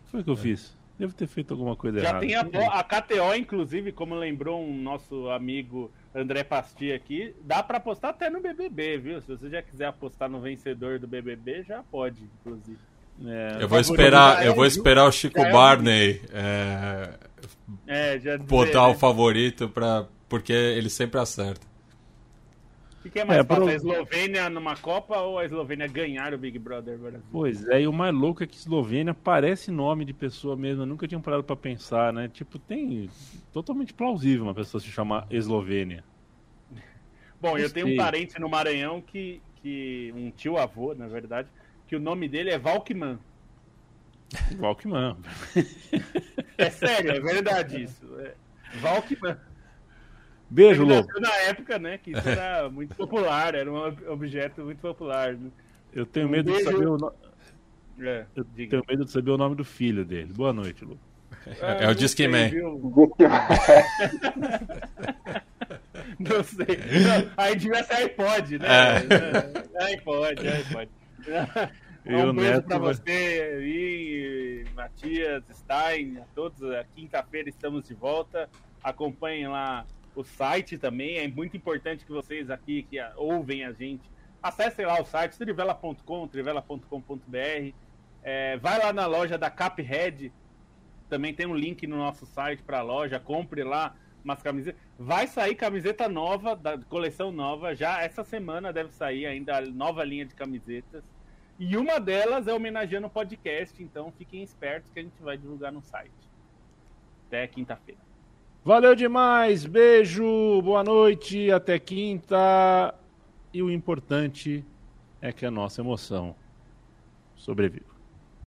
foi o que eu fiz. Devo ter feito alguma coisa Já errada. tem a, a KTO, inclusive, como lembrou um nosso amigo André Pasti aqui, dá pra apostar até no BBB, viu? Se você já quiser apostar no vencedor do BBB, já pode, inclusive. É, Eu vou esperar, já eu vou o- esperar o Chico já é Barney é, É, já dizer, botar né? o favorito pra, porque ele sempre acerta. O que, é mais É, fácil? pro- A Eslovênia numa Copa ou a Eslovênia ganhar o Big Brother Brasil? Pois é, e o mais louco é que Eslovênia parece nome de pessoa mesmo. Eu nunca tinha parado pra pensar, né? Tipo, tem totalmente plausível uma pessoa se chamar Eslovênia. [laughs] Bom, eu tenho um parente no Maranhão que, que. um tio avô, na verdade, que o nome dele é Valkman. Valkman. [laughs] É sério, é verdade isso. É. Valkman. Beijo, Lobo. na época, né, que isso era [laughs] muito popular, era um ob- objeto muito popular. Né? Eu tenho medo de Beijo. saber o no- É, eu diga. tenho medo de saber o nome do filho dele. Boa noite, Lobo. É, o não Disque Man. [laughs] [laughs] Não sei. Não, aí devia ser iPod, né? É. iPod, iPod. E um beijo vai- você aí, Matias, Stein, a todos. A Quinta-feira estamos de volta. Acompanhem lá o site também. É muito importante que vocês aqui que ouvem a gente acessem lá o site trivela.com, trivela.com.br. É, vai lá na loja da Caphead Também tem um link no nosso site para a loja. Compre lá umas camisetas. Vai sair camiseta nova, da coleção nova. Já essa semana deve sair ainda a nova linha de camisetas. E uma delas é homenageando o podcast. Então fiquem espertos que a gente vai divulgar no site. Até quinta-feira. Valeu demais, beijo, boa noite, até quinta. E o importante é que a nossa emoção sobrevive.